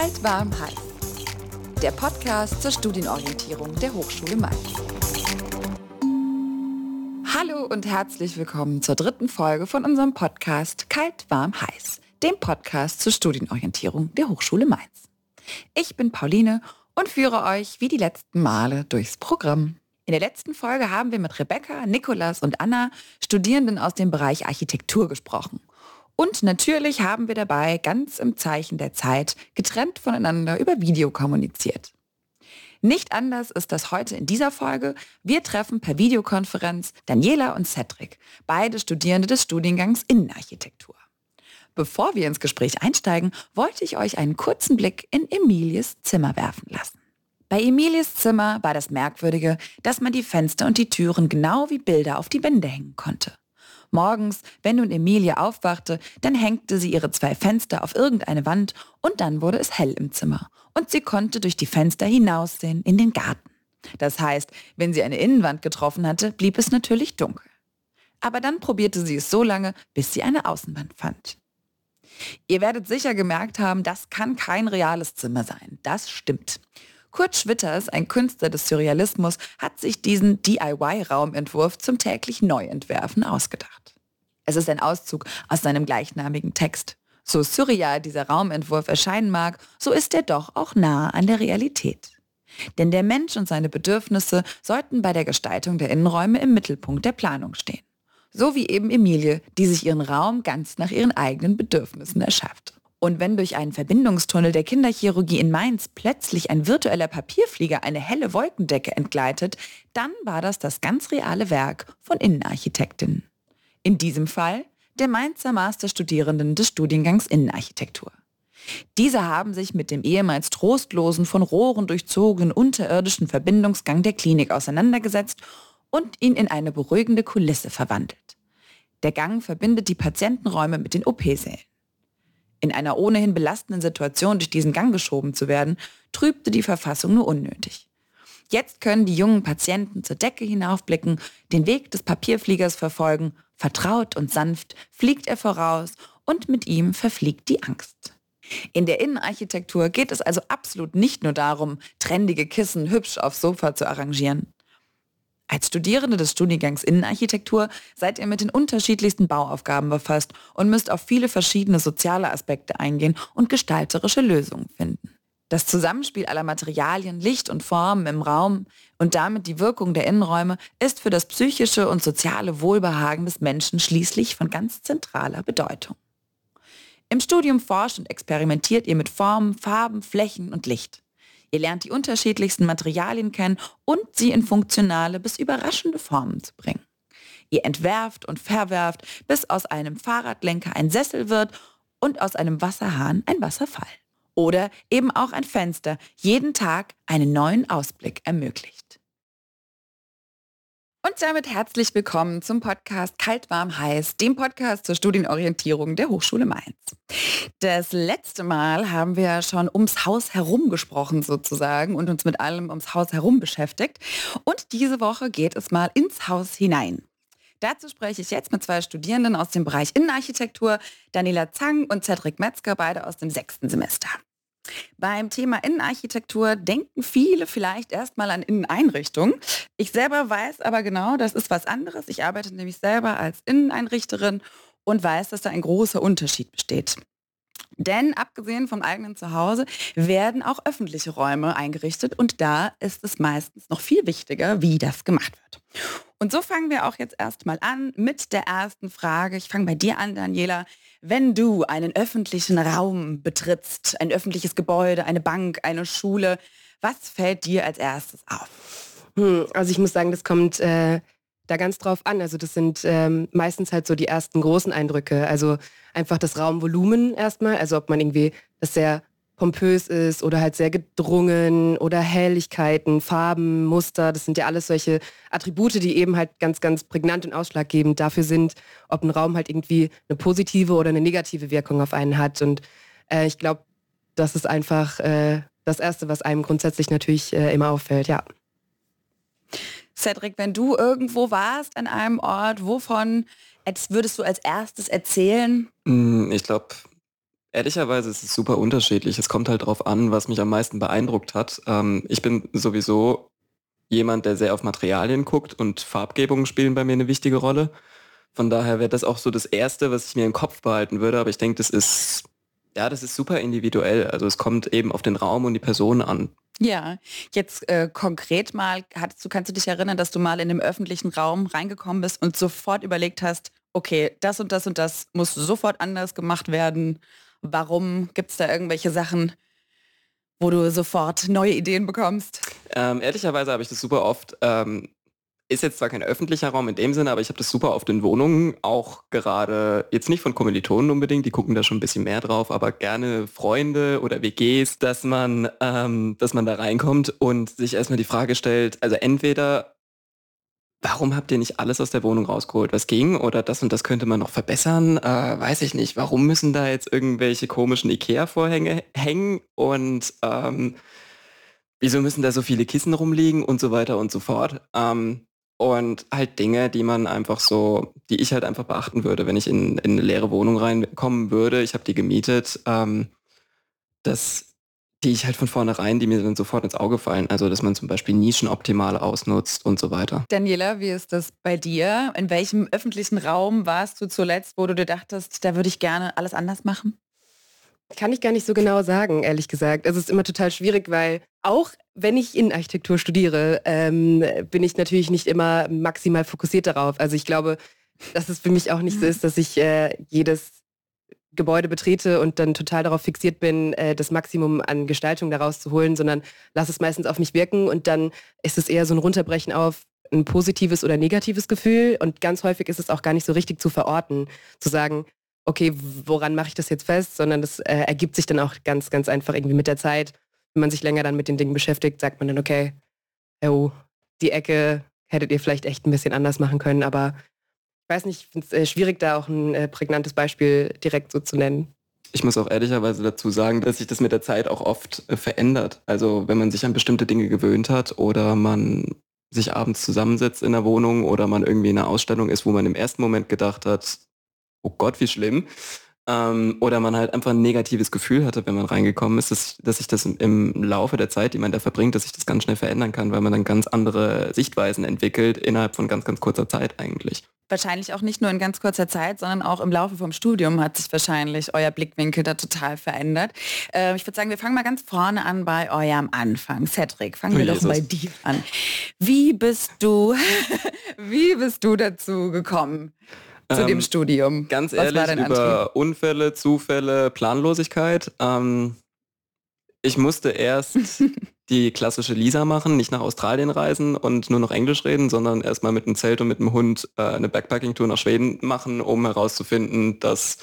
Kalt, warm, heiß. Der Podcast zur Studienorientierung der Hochschule Mainz. Hallo und herzlich willkommen zur dritten Folge von unserem Podcast Kalt, warm, heiß, dem Podcast zur Studienorientierung der Hochschule Mainz. Ich bin Pauline und führe euch wie die letzten Male durchs Programm. In der letzten Folge haben wir mit Rebecca, Nikolas und Anna Studierenden aus dem Bereich Architektur gesprochen. Und natürlich haben wir dabei ganz im Zeichen der Zeit getrennt voneinander über Video kommuniziert. Nicht anders ist das heute in dieser Folge. Wir treffen per Videokonferenz Daniela und Cedric, beide Studierende des Studiengangs Innenarchitektur. Bevor wir ins Gespräch einsteigen, wollte ich euch einen kurzen Blick in Emilies Zimmer werfen lassen. Bei Emilies Zimmer war das Merkwürdige, dass man die Fenster und die Türen genau wie Bilder auf die Wände hängen konnte. Morgens, wenn nun Emilie aufwachte, dann hängte sie ihre zwei Fenster auf irgendeine Wand und dann wurde es hell im Zimmer. Und sie konnte durch die Fenster hinaussehen in den Garten. Das heißt, wenn sie eine Innenwand getroffen hatte, blieb es natürlich dunkel. Aber dann probierte sie es so lange, bis sie eine Außenwand fand. Ihr werdet sicher gemerkt haben, das kann kein reales Zimmer sein. Das stimmt. Kurt Schwitters, ein Künstler des Surrealismus, hat sich diesen DIY-Raumentwurf zum täglich Neuentwerfen ausgedacht. Es ist ein Auszug aus seinem gleichnamigen Text. So surreal dieser Raumentwurf erscheinen mag, so ist er doch auch nah an der Realität. Denn der Mensch und seine Bedürfnisse sollten bei der Gestaltung der Innenräume im Mittelpunkt der Planung stehen. So wie eben Emilie, die sich ihren Raum ganz nach ihren eigenen Bedürfnissen erschafft. Und wenn durch einen Verbindungstunnel der Kinderchirurgie in Mainz plötzlich ein virtueller Papierflieger eine helle Wolkendecke entgleitet, dann war das das ganz reale Werk von Innenarchitektinnen. In diesem Fall der Mainzer Masterstudierenden des Studiengangs Innenarchitektur. Diese haben sich mit dem ehemals trostlosen, von Rohren durchzogenen unterirdischen Verbindungsgang der Klinik auseinandergesetzt und ihn in eine beruhigende Kulisse verwandelt. Der Gang verbindet die Patientenräume mit den OP-Sälen. In einer ohnehin belastenden Situation durch diesen Gang geschoben zu werden, trübte die Verfassung nur unnötig. Jetzt können die jungen Patienten zur Decke hinaufblicken, den Weg des Papierfliegers verfolgen, vertraut und sanft fliegt er voraus und mit ihm verfliegt die Angst. In der Innenarchitektur geht es also absolut nicht nur darum, trendige Kissen hübsch aufs Sofa zu arrangieren. Als Studierende des Studiengangs Innenarchitektur seid ihr mit den unterschiedlichsten Bauaufgaben befasst und müsst auf viele verschiedene soziale Aspekte eingehen und gestalterische Lösungen finden. Das Zusammenspiel aller Materialien, Licht und Formen im Raum und damit die Wirkung der Innenräume ist für das psychische und soziale Wohlbehagen des Menschen schließlich von ganz zentraler Bedeutung. Im Studium forscht und experimentiert ihr mit Formen, Farben, Flächen und Licht. Ihr lernt die unterschiedlichsten Materialien kennen und sie in funktionale bis überraschende Formen zu bringen. Ihr entwerft und verwerft, bis aus einem Fahrradlenker ein Sessel wird und aus einem Wasserhahn ein Wasserfall. Oder eben auch ein Fenster jeden Tag einen neuen Ausblick ermöglicht. Und damit herzlich willkommen zum Podcast Kalt, Warm, Heiß, dem Podcast zur Studienorientierung der Hochschule Mainz. Das letzte Mal haben wir schon ums Haus herum gesprochen sozusagen und uns mit allem ums Haus herum beschäftigt. Und diese Woche geht es mal ins Haus hinein. Dazu spreche ich jetzt mit zwei Studierenden aus dem Bereich Innenarchitektur, Daniela Zang und Cedric Metzger, beide aus dem sechsten Semester. Beim Thema Innenarchitektur denken viele vielleicht erstmal an Inneneinrichtungen. Ich selber weiß aber genau, das ist was anderes. Ich arbeite nämlich selber als Inneneinrichterin und weiß, dass da ein großer Unterschied besteht. Denn abgesehen vom eigenen Zuhause werden auch öffentliche Räume eingerichtet und da ist es meistens noch viel wichtiger, wie das gemacht wird. Und so fangen wir auch jetzt erstmal an mit der ersten Frage. Ich fange bei dir an, Daniela. Wenn du einen öffentlichen Raum betrittst, ein öffentliches Gebäude, eine Bank, eine Schule, was fällt dir als erstes auf? Hm, also ich muss sagen, das kommt äh, da ganz drauf an. Also das sind ähm, meistens halt so die ersten großen Eindrücke. Also einfach das Raumvolumen erstmal. Also ob man irgendwie das sehr pompös ist oder halt sehr gedrungen oder Helligkeiten, Farben, Muster. Das sind ja alles solche Attribute, die eben halt ganz, ganz prägnant und ausschlaggebend dafür sind, ob ein Raum halt irgendwie eine positive oder eine negative Wirkung auf einen hat. Und äh, ich glaube, das ist einfach äh, das Erste, was einem grundsätzlich natürlich äh, immer auffällt, ja. Cedric, wenn du irgendwo warst an einem Ort, wovon würdest du als erstes erzählen? Mm, ich glaube, Ehrlicherweise ist es super unterschiedlich. Es kommt halt darauf an, was mich am meisten beeindruckt hat. Ähm, ich bin sowieso jemand, der sehr auf Materialien guckt und Farbgebungen spielen bei mir eine wichtige Rolle. Von daher wäre das auch so das Erste, was ich mir im Kopf behalten würde. Aber ich denke, das ist, ja, das ist super individuell. Also es kommt eben auf den Raum und die Person an. Ja, jetzt äh, konkret mal, hattest du, kannst du dich erinnern, dass du mal in dem öffentlichen Raum reingekommen bist und sofort überlegt hast, okay, das und das und das muss sofort anders gemacht werden. Warum gibt es da irgendwelche Sachen, wo du sofort neue Ideen bekommst? Ähm, ehrlicherweise habe ich das super oft ähm, ist jetzt zwar kein öffentlicher Raum in dem Sinne, aber ich habe das super oft in Wohnungen, auch gerade, jetzt nicht von Kommilitonen unbedingt, die gucken da schon ein bisschen mehr drauf, aber gerne Freunde oder WGs, dass man, ähm, dass man da reinkommt und sich erstmal die Frage stellt, also entweder, warum habt ihr nicht alles aus der Wohnung rausgeholt, was ging, oder das und das könnte man noch verbessern, äh, weiß ich nicht, warum müssen da jetzt irgendwelche komischen Ikea-Vorhänge hängen? Und ähm, wieso müssen da so viele Kissen rumliegen? Und so weiter und so fort. Ähm, und halt Dinge, die man einfach so, die ich halt einfach beachten würde, wenn ich in, in eine leere Wohnung reinkommen würde. Ich habe die gemietet, ähm, dass die ich halt von vornherein, die mir dann sofort ins Auge fallen. Also, dass man zum Beispiel Nischen optimal ausnutzt und so weiter. Daniela, wie ist das bei dir? In welchem öffentlichen Raum warst du zuletzt, wo du dir dachtest, da würde ich gerne alles anders machen? Kann ich gar nicht so genau sagen, ehrlich gesagt. Also es ist immer total schwierig, weil auch wenn ich Innenarchitektur studiere, ähm, bin ich natürlich nicht immer maximal fokussiert darauf. Also ich glaube, dass es für mich auch nicht so ist, dass ich äh, jedes Gebäude betrete und dann total darauf fixiert bin, äh, das Maximum an Gestaltung daraus zu holen, sondern lasse es meistens auf mich wirken und dann ist es eher so ein Runterbrechen auf ein positives oder negatives Gefühl und ganz häufig ist es auch gar nicht so richtig zu verorten, zu sagen, okay, woran mache ich das jetzt fest, sondern das äh, ergibt sich dann auch ganz, ganz einfach irgendwie mit der Zeit. Wenn man sich länger dann mit den Dingen beschäftigt, sagt man dann, okay, oh, die Ecke hättet ihr vielleicht echt ein bisschen anders machen können, aber weiß nicht, ich finde es äh, schwierig, da auch ein äh, prägnantes Beispiel direkt so zu nennen. Ich muss auch ehrlicherweise dazu sagen, dass sich das mit der Zeit auch oft äh, verändert. Also wenn man sich an bestimmte Dinge gewöhnt hat oder man sich abends zusammensetzt in der Wohnung oder man irgendwie in einer Ausstellung ist, wo man im ersten Moment gedacht hat, oh Gott, wie schlimm. Ähm, oder man halt einfach ein negatives Gefühl hatte, wenn man reingekommen ist, dass, dass sich das im Laufe der Zeit, die man da verbringt, dass sich das ganz schnell verändern kann, weil man dann ganz andere Sichtweisen entwickelt innerhalb von ganz, ganz kurzer Zeit eigentlich. Wahrscheinlich auch nicht nur in ganz kurzer Zeit, sondern auch im Laufe vom Studium hat sich wahrscheinlich euer Blickwinkel da total verändert. Äh, ich würde sagen, wir fangen mal ganz vorne an bei eurem Anfang. Cedric, fangen wir oh, doch bei dir an. Wie bist du, wie bist du dazu gekommen? Zu ähm, dem Studium? Ganz Was ehrlich, über Antrieb? Unfälle, Zufälle, Planlosigkeit. Ähm, ich musste erst die klassische Lisa machen, nicht nach Australien reisen und nur noch Englisch reden, sondern erstmal mit einem Zelt und mit einem Hund äh, eine Backpacking-Tour nach Schweden machen, um herauszufinden, dass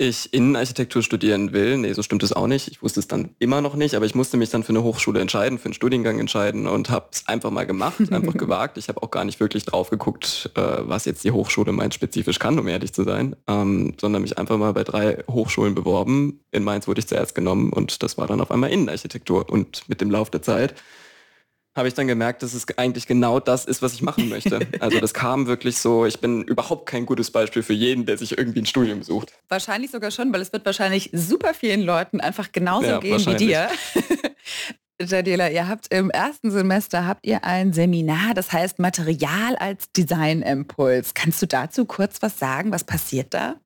ich Innenarchitektur studieren will. Nee, so stimmt es auch nicht. Ich wusste es dann immer noch nicht, aber ich musste mich dann für eine Hochschule entscheiden, für einen Studiengang entscheiden und habe es einfach mal gemacht, einfach gewagt. Ich habe auch gar nicht wirklich drauf geguckt, äh, was jetzt die Hochschule meint spezifisch kann, um ehrlich zu sein, ähm, sondern mich einfach mal bei drei Hochschulen beworben. In Mainz wurde ich zuerst genommen und das war dann auf einmal Innenarchitektur. Und mit dem Lauf der Zeit habe ich dann gemerkt, dass es eigentlich genau das ist, was ich machen möchte. Also das kam wirklich so, ich bin überhaupt kein gutes Beispiel für jeden, der sich irgendwie ein Studium sucht. Wahrscheinlich sogar schon, weil es wird wahrscheinlich super vielen Leuten einfach genauso ja, gehen wie dir. Jadela, ihr habt im ersten Semester habt ihr ein Seminar, das heißt Material als Designimpuls. Kannst du dazu kurz was sagen? Was passiert da?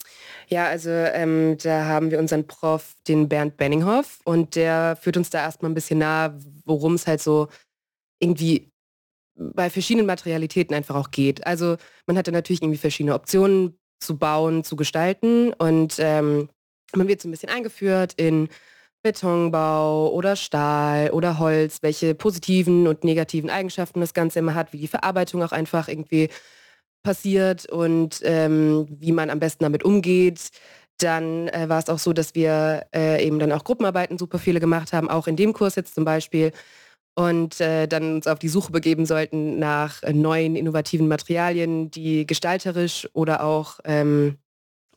Ja, also ähm, da haben wir unseren Prof, den Bernd Benninghoff, und der führt uns da erstmal ein bisschen nahe, worum es halt so irgendwie bei verschiedenen Materialitäten einfach auch geht. Also man hat da natürlich irgendwie verschiedene Optionen zu bauen, zu gestalten und ähm, man wird so ein bisschen eingeführt in Betonbau oder Stahl oder Holz, welche positiven und negativen Eigenschaften das Ganze immer hat, wie die Verarbeitung auch einfach irgendwie passiert und ähm, wie man am besten damit umgeht. Dann äh, war es auch so, dass wir äh, eben dann auch Gruppenarbeiten super viele gemacht haben, auch in dem Kurs jetzt zum Beispiel und äh, dann uns auf die Suche begeben sollten nach äh, neuen innovativen Materialien, die gestalterisch oder auch ähm,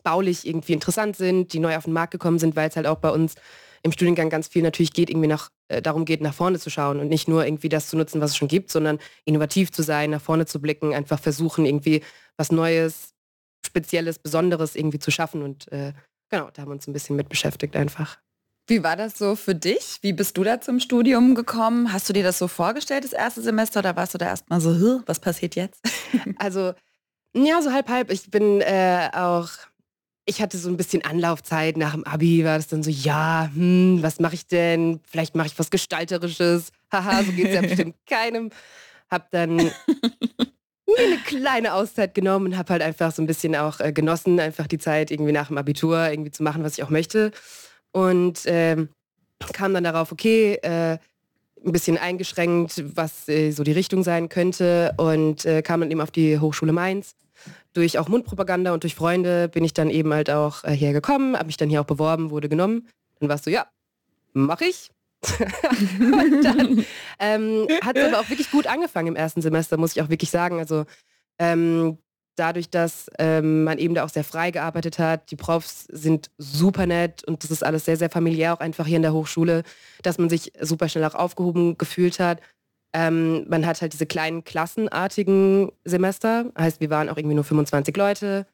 baulich irgendwie interessant sind, die neu auf den Markt gekommen sind, weil es halt auch bei uns im Studiengang ganz viel natürlich geht, irgendwie nach, äh, darum geht, nach vorne zu schauen und nicht nur irgendwie das zu nutzen, was es schon gibt, sondern innovativ zu sein, nach vorne zu blicken, einfach versuchen, irgendwie was Neues, Spezielles, Besonderes irgendwie zu schaffen und äh, Genau, da haben wir uns ein bisschen mit beschäftigt einfach. Wie war das so für dich? Wie bist du da zum Studium gekommen? Hast du dir das so vorgestellt, das erste Semester, oder warst du da erstmal so, was passiert jetzt? Also, ja, so halb, halb. Ich bin äh, auch, ich hatte so ein bisschen Anlaufzeit. Nach dem Abi war das dann so, ja, hm, was mache ich denn? Vielleicht mache ich was Gestalterisches. Haha, so geht es ja bestimmt keinem. Hab dann mir eine kleine Auszeit genommen und habe halt einfach so ein bisschen auch äh, genossen, einfach die Zeit irgendwie nach dem Abitur irgendwie zu machen, was ich auch möchte. Und ähm, kam dann darauf, okay, äh, ein bisschen eingeschränkt, was äh, so die Richtung sein könnte und äh, kam dann eben auf die Hochschule Mainz. Durch auch Mundpropaganda und durch Freunde bin ich dann eben halt auch äh, hierher habe mich dann hier auch beworben, wurde genommen. Dann warst du, ja, mache ich. und dann ähm, hat es aber auch wirklich gut angefangen im ersten Semester, muss ich auch wirklich sagen. Also ähm, dadurch, dass ähm, man eben da auch sehr frei gearbeitet hat. Die Profs sind super nett und das ist alles sehr, sehr familiär, auch einfach hier in der Hochschule, dass man sich super schnell auch aufgehoben gefühlt hat. Ähm, man hat halt diese kleinen klassenartigen Semester, heißt, wir waren auch irgendwie nur 25 Leute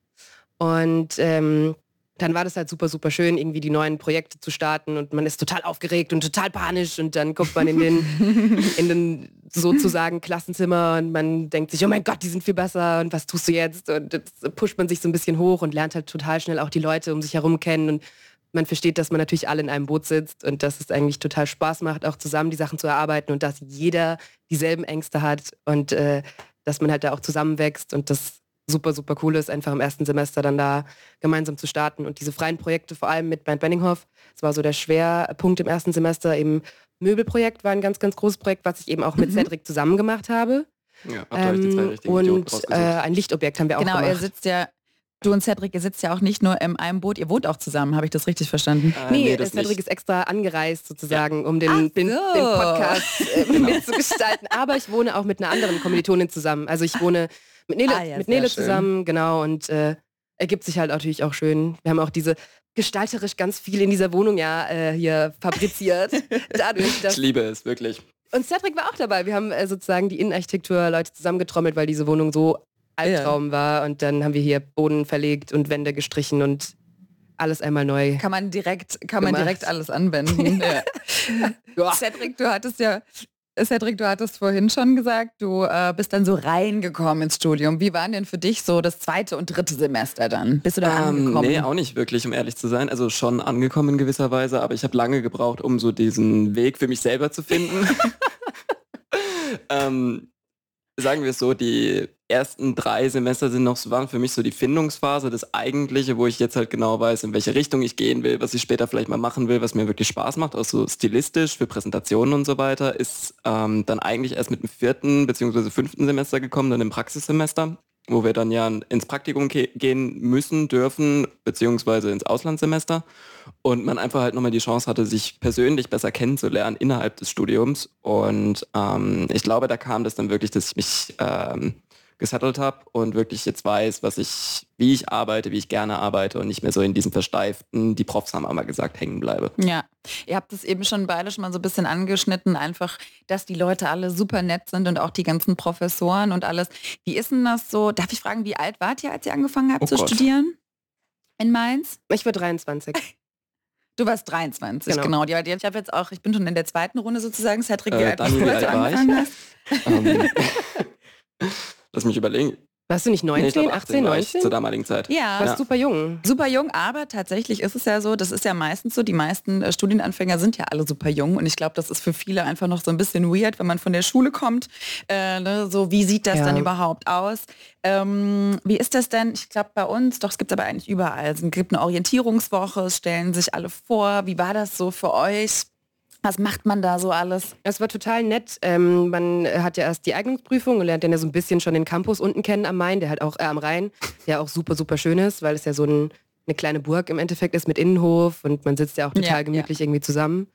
und ähm, dann war das halt super, super schön, irgendwie die neuen Projekte zu starten und man ist total aufgeregt und total panisch und dann guckt man in den, in den sozusagen Klassenzimmer und man denkt sich, oh mein Gott, die sind viel besser und was tust du jetzt? Und jetzt pusht man sich so ein bisschen hoch und lernt halt total schnell auch die Leute um sich herum kennen und man versteht, dass man natürlich alle in einem Boot sitzt und dass es eigentlich total Spaß macht, auch zusammen die Sachen zu erarbeiten und dass jeder dieselben Ängste hat und äh, dass man halt da auch zusammenwächst und das super, super cool ist, einfach im ersten Semester dann da gemeinsam zu starten. Und diese freien Projekte, vor allem mit Bernd Benninghoff, das war so der Schwerpunkt im ersten Semester. Eben Möbelprojekt war ein ganz, ganz großes Projekt, was ich eben auch mit mhm. Cedric zusammen gemacht habe. Ja, ähm, und äh, ein Lichtobjekt haben wir genau, auch gemacht. Genau, ihr sitzt ja Du und Cedric, ihr sitzt ja auch nicht nur in einem Boot, ihr wohnt auch zusammen, habe ich das richtig verstanden? Äh, nee, nee Cedric nicht. ist extra angereist sozusagen, ja. um den, so. den, den Podcast äh, mitzugestalten. Aber ich wohne auch mit einer anderen Kommilitonin zusammen. Also ich wohne mit Nele, ah, ja, mit Nele zusammen, genau. Und äh, ergibt sich halt natürlich auch schön. Wir haben auch diese gestalterisch ganz viel in dieser Wohnung ja äh, hier fabriziert. Dadurch, dass ich liebe es, wirklich. Und Cedric war auch dabei. Wir haben äh, sozusagen die Innenarchitektur Leute zusammengetrommelt, weil diese Wohnung so Albtraum ja. war. Und dann haben wir hier Boden verlegt und Wände gestrichen und alles einmal neu. Kann man direkt, kann man direkt alles anwenden. ja. Cedric, du hattest ja Cedric, du hattest vorhin schon gesagt, du äh, bist dann so reingekommen ins Studium. Wie war denn für dich so das zweite und dritte Semester dann? Bist du da ähm, angekommen? Nee, auch nicht wirklich, um ehrlich zu sein. Also schon angekommen in gewisser Weise, aber ich habe lange gebraucht, um so diesen Weg für mich selber zu finden. ähm, sagen wir es so, die ersten drei Semester sind noch, waren für mich so die Findungsphase, das Eigentliche, wo ich jetzt halt genau weiß, in welche Richtung ich gehen will, was ich später vielleicht mal machen will, was mir wirklich Spaß macht, auch so stilistisch für Präsentationen und so weiter, ist ähm, dann eigentlich erst mit dem vierten bzw. fünften Semester gekommen, dann im Praxissemester wo wir dann ja ins Praktikum gehen müssen, dürfen, beziehungsweise ins Auslandssemester. Und man einfach halt nochmal die Chance hatte, sich persönlich besser kennenzulernen innerhalb des Studiums. Und ähm, ich glaube, da kam das dann wirklich, dass ich mich ähm, gesettelt habe und wirklich jetzt weiß, was ich, wie ich arbeite, wie ich gerne arbeite und nicht mehr so in diesem versteiften, die Profs haben einmal gesagt, hängen bleibe. Ja, ihr habt es eben schon beide schon mal so ein bisschen angeschnitten, einfach, dass die Leute alle super nett sind und auch die ganzen Professoren und alles. Wie ist denn das so? Darf ich fragen, wie alt wart ihr, als ihr angefangen habt oh zu Gott. studieren? In Mainz? Ich war 23. Du warst 23, genau. genau. Ich habe jetzt auch, ich bin schon in der zweiten Runde sozusagen. Cedric, wie äh, alt, Dani, wie alt war ich? Ähm, Lass mich überlegen. Warst du nicht 19, nee, glaub, 18, 19? zur damaligen Zeit. Ja. Warst ja. super jung. Super jung, aber tatsächlich ist es ja so, das ist ja meistens so, die meisten äh, Studienanfänger sind ja alle super jung und ich glaube, das ist für viele einfach noch so ein bisschen weird, wenn man von der Schule kommt. Äh, ne, so, wie sieht das ja. dann überhaupt aus? Ähm, wie ist das denn? Ich glaube bei uns, doch es gibt aber eigentlich überall. Es gibt eine Orientierungswoche, es stellen sich alle vor. Wie war das so für euch? Was macht man da so alles? Es war total nett. Ähm, man hat ja erst die Eignungsprüfung und lernt dann ja so ein bisschen schon den Campus unten kennen am Main, der halt auch äh, am Rhein, der auch super, super schön ist, weil es ja so ein, eine kleine Burg im Endeffekt ist mit Innenhof und man sitzt ja auch total ja, gemütlich ja. irgendwie zusammen.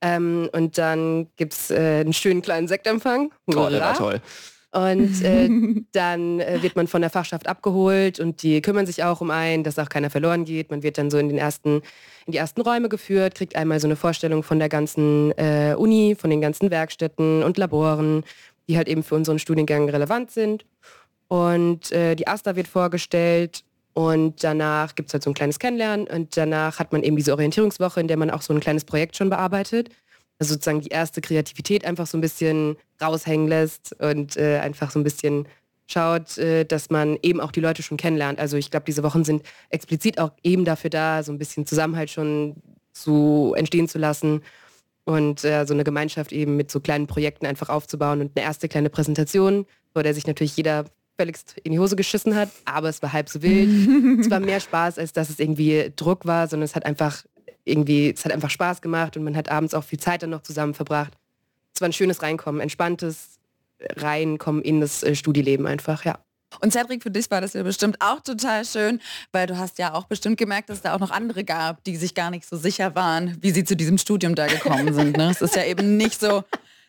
Ähm, und dann gibt es äh, einen schönen kleinen Sektempfang. Oh, der war toll. Und äh, dann äh, wird man von der Fachschaft abgeholt und die kümmern sich auch um einen, dass auch keiner verloren geht. Man wird dann so in den ersten, in die ersten Räume geführt, kriegt einmal so eine Vorstellung von der ganzen äh, Uni, von den ganzen Werkstätten und Laboren, die halt eben für unseren Studiengang relevant sind. Und äh, die AStA wird vorgestellt Und danach gibt es halt so ein kleines Kennenlernen und danach hat man eben diese Orientierungswoche, in der man auch so ein kleines Projekt schon bearbeitet. Also sozusagen die erste Kreativität einfach so ein bisschen raushängen lässt und äh, einfach so ein bisschen schaut, äh, dass man eben auch die Leute schon kennenlernt. Also ich glaube, diese Wochen sind explizit auch eben dafür da, so ein bisschen Zusammenhalt schon zu entstehen zu lassen und äh, so eine Gemeinschaft eben mit so kleinen Projekten einfach aufzubauen und eine erste kleine Präsentation, vor der sich natürlich jeder völligst in die Hose geschissen hat, aber es war halb so wild. es war mehr Spaß, als dass es irgendwie Druck war, sondern es hat einfach irgendwie, es hat einfach Spaß gemacht und man hat abends auch viel Zeit dann noch zusammen verbracht. Es war ein schönes Reinkommen, entspanntes Reinkommen in das äh, Studieleben einfach, ja. Und Cedric, für dich war das ja bestimmt auch total schön, weil du hast ja auch bestimmt gemerkt, dass es da auch noch andere gab, die sich gar nicht so sicher waren, wie sie zu diesem Studium da gekommen sind. Ne? Es ist ja eben nicht so,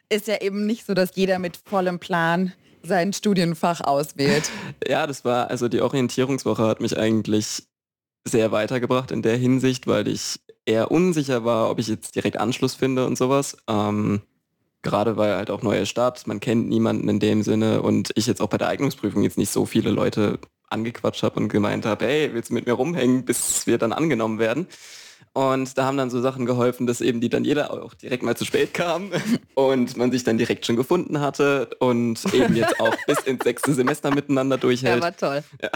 ist ja eben nicht so, dass jeder mit vollem Plan sein Studienfach auswählt. Ja, das war, also die Orientierungswoche hat mich eigentlich sehr weitergebracht in der Hinsicht, weil ich eher unsicher war, ob ich jetzt direkt Anschluss finde und sowas. Ähm, gerade weil halt auch neue Stadt, man kennt niemanden in dem Sinne und ich jetzt auch bei der Eignungsprüfung jetzt nicht so viele Leute angequatscht habe und gemeint habe, hey, willst du mit mir rumhängen, bis wir dann angenommen werden? Und da haben dann so Sachen geholfen, dass eben die jeder auch direkt mal zu spät kam und man sich dann direkt schon gefunden hatte und eben jetzt auch bis ins sechste Semester miteinander durchhält. Ja, war toll. Ja.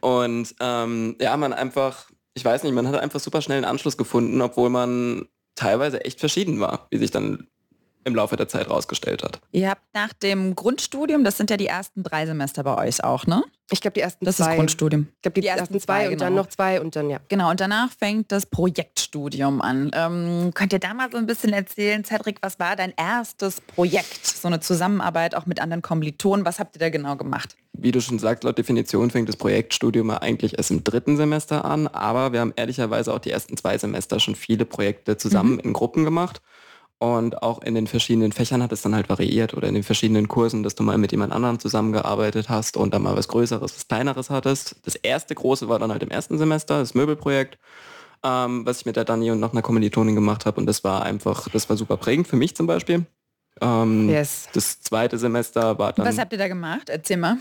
Und ähm, ja, man einfach, ich weiß nicht, man hat einfach super schnell einen Anschluss gefunden, obwohl man teilweise echt verschieden war, wie sich dann im Laufe der Zeit rausgestellt hat. Ihr habt nach dem Grundstudium, das sind ja die ersten drei Semester bei euch auch, ne? Ich glaube die ersten das zwei. Das ist Grundstudium. Ich glaube die, die, ersten, ersten zwei, zwei und dann genau. noch zwei und dann ja. Genau, und danach fängt das Projektstudium an. Ähm, könnt ihr da mal so ein bisschen erzählen, Cedric, was war dein erstes Projekt? So eine Zusammenarbeit auch mit anderen Kommilitonen. Was habt ihr da genau gemacht? Wie du schon sagst, laut Definition fängt das Projektstudium eigentlich erst im dritten Semester an, aber wir haben ehrlicherweise auch die ersten zwei Semester schon viele Projekte zusammen mhm. in Gruppen gemacht. Und auch in den verschiedenen Fächern hat es dann halt variiert oder in den verschiedenen Kursen, dass du mal mit jemand anderem zusammengearbeitet hast und dann mal was Größeres, was Kleineres hattest. Das erste große war dann halt im ersten Semester, das Möbelprojekt, ähm, was ich mit der Dani und noch einer Kommilitonin gemacht habe. Und das war einfach, das war super prägend für mich zum Beispiel. Ähm, yes. Das zweite Semester war dann... Was habt ihr da gemacht? Erzähl mal.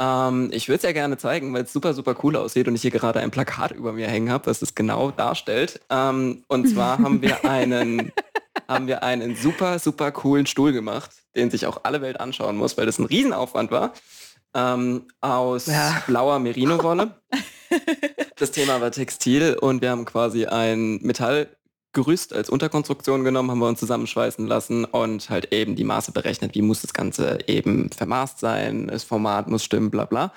Ähm, ich würde es ja gerne zeigen, weil es super, super cool aussieht und ich hier gerade ein Plakat über mir hängen habe, was es genau darstellt. Ähm, und zwar haben wir einen haben wir einen super, super coolen Stuhl gemacht, den sich auch alle Welt anschauen muss, weil das ein Riesenaufwand war. Ähm, aus ja. blauer Merino-Wolle. das Thema war Textil und wir haben quasi ein Metallgerüst als Unterkonstruktion genommen, haben wir uns zusammenschweißen lassen und halt eben die Maße berechnet, wie muss das Ganze eben vermaßt sein, das Format muss stimmen, bla bla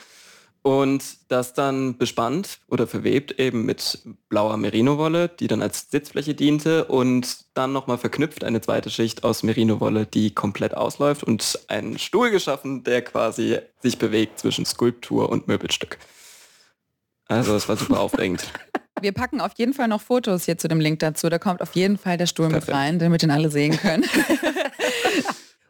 und das dann bespannt oder verwebt eben mit blauer Merino-Wolle, die dann als Sitzfläche diente und dann nochmal verknüpft eine zweite Schicht aus Merino-Wolle, die komplett ausläuft und einen Stuhl geschaffen, der quasi sich bewegt zwischen Skulptur und Möbelstück. Also es war super aufregend. Wir packen auf jeden Fall noch Fotos hier zu dem Link dazu. Da kommt auf jeden Fall der Stuhl Perfekt. mit rein, damit ihn alle sehen können.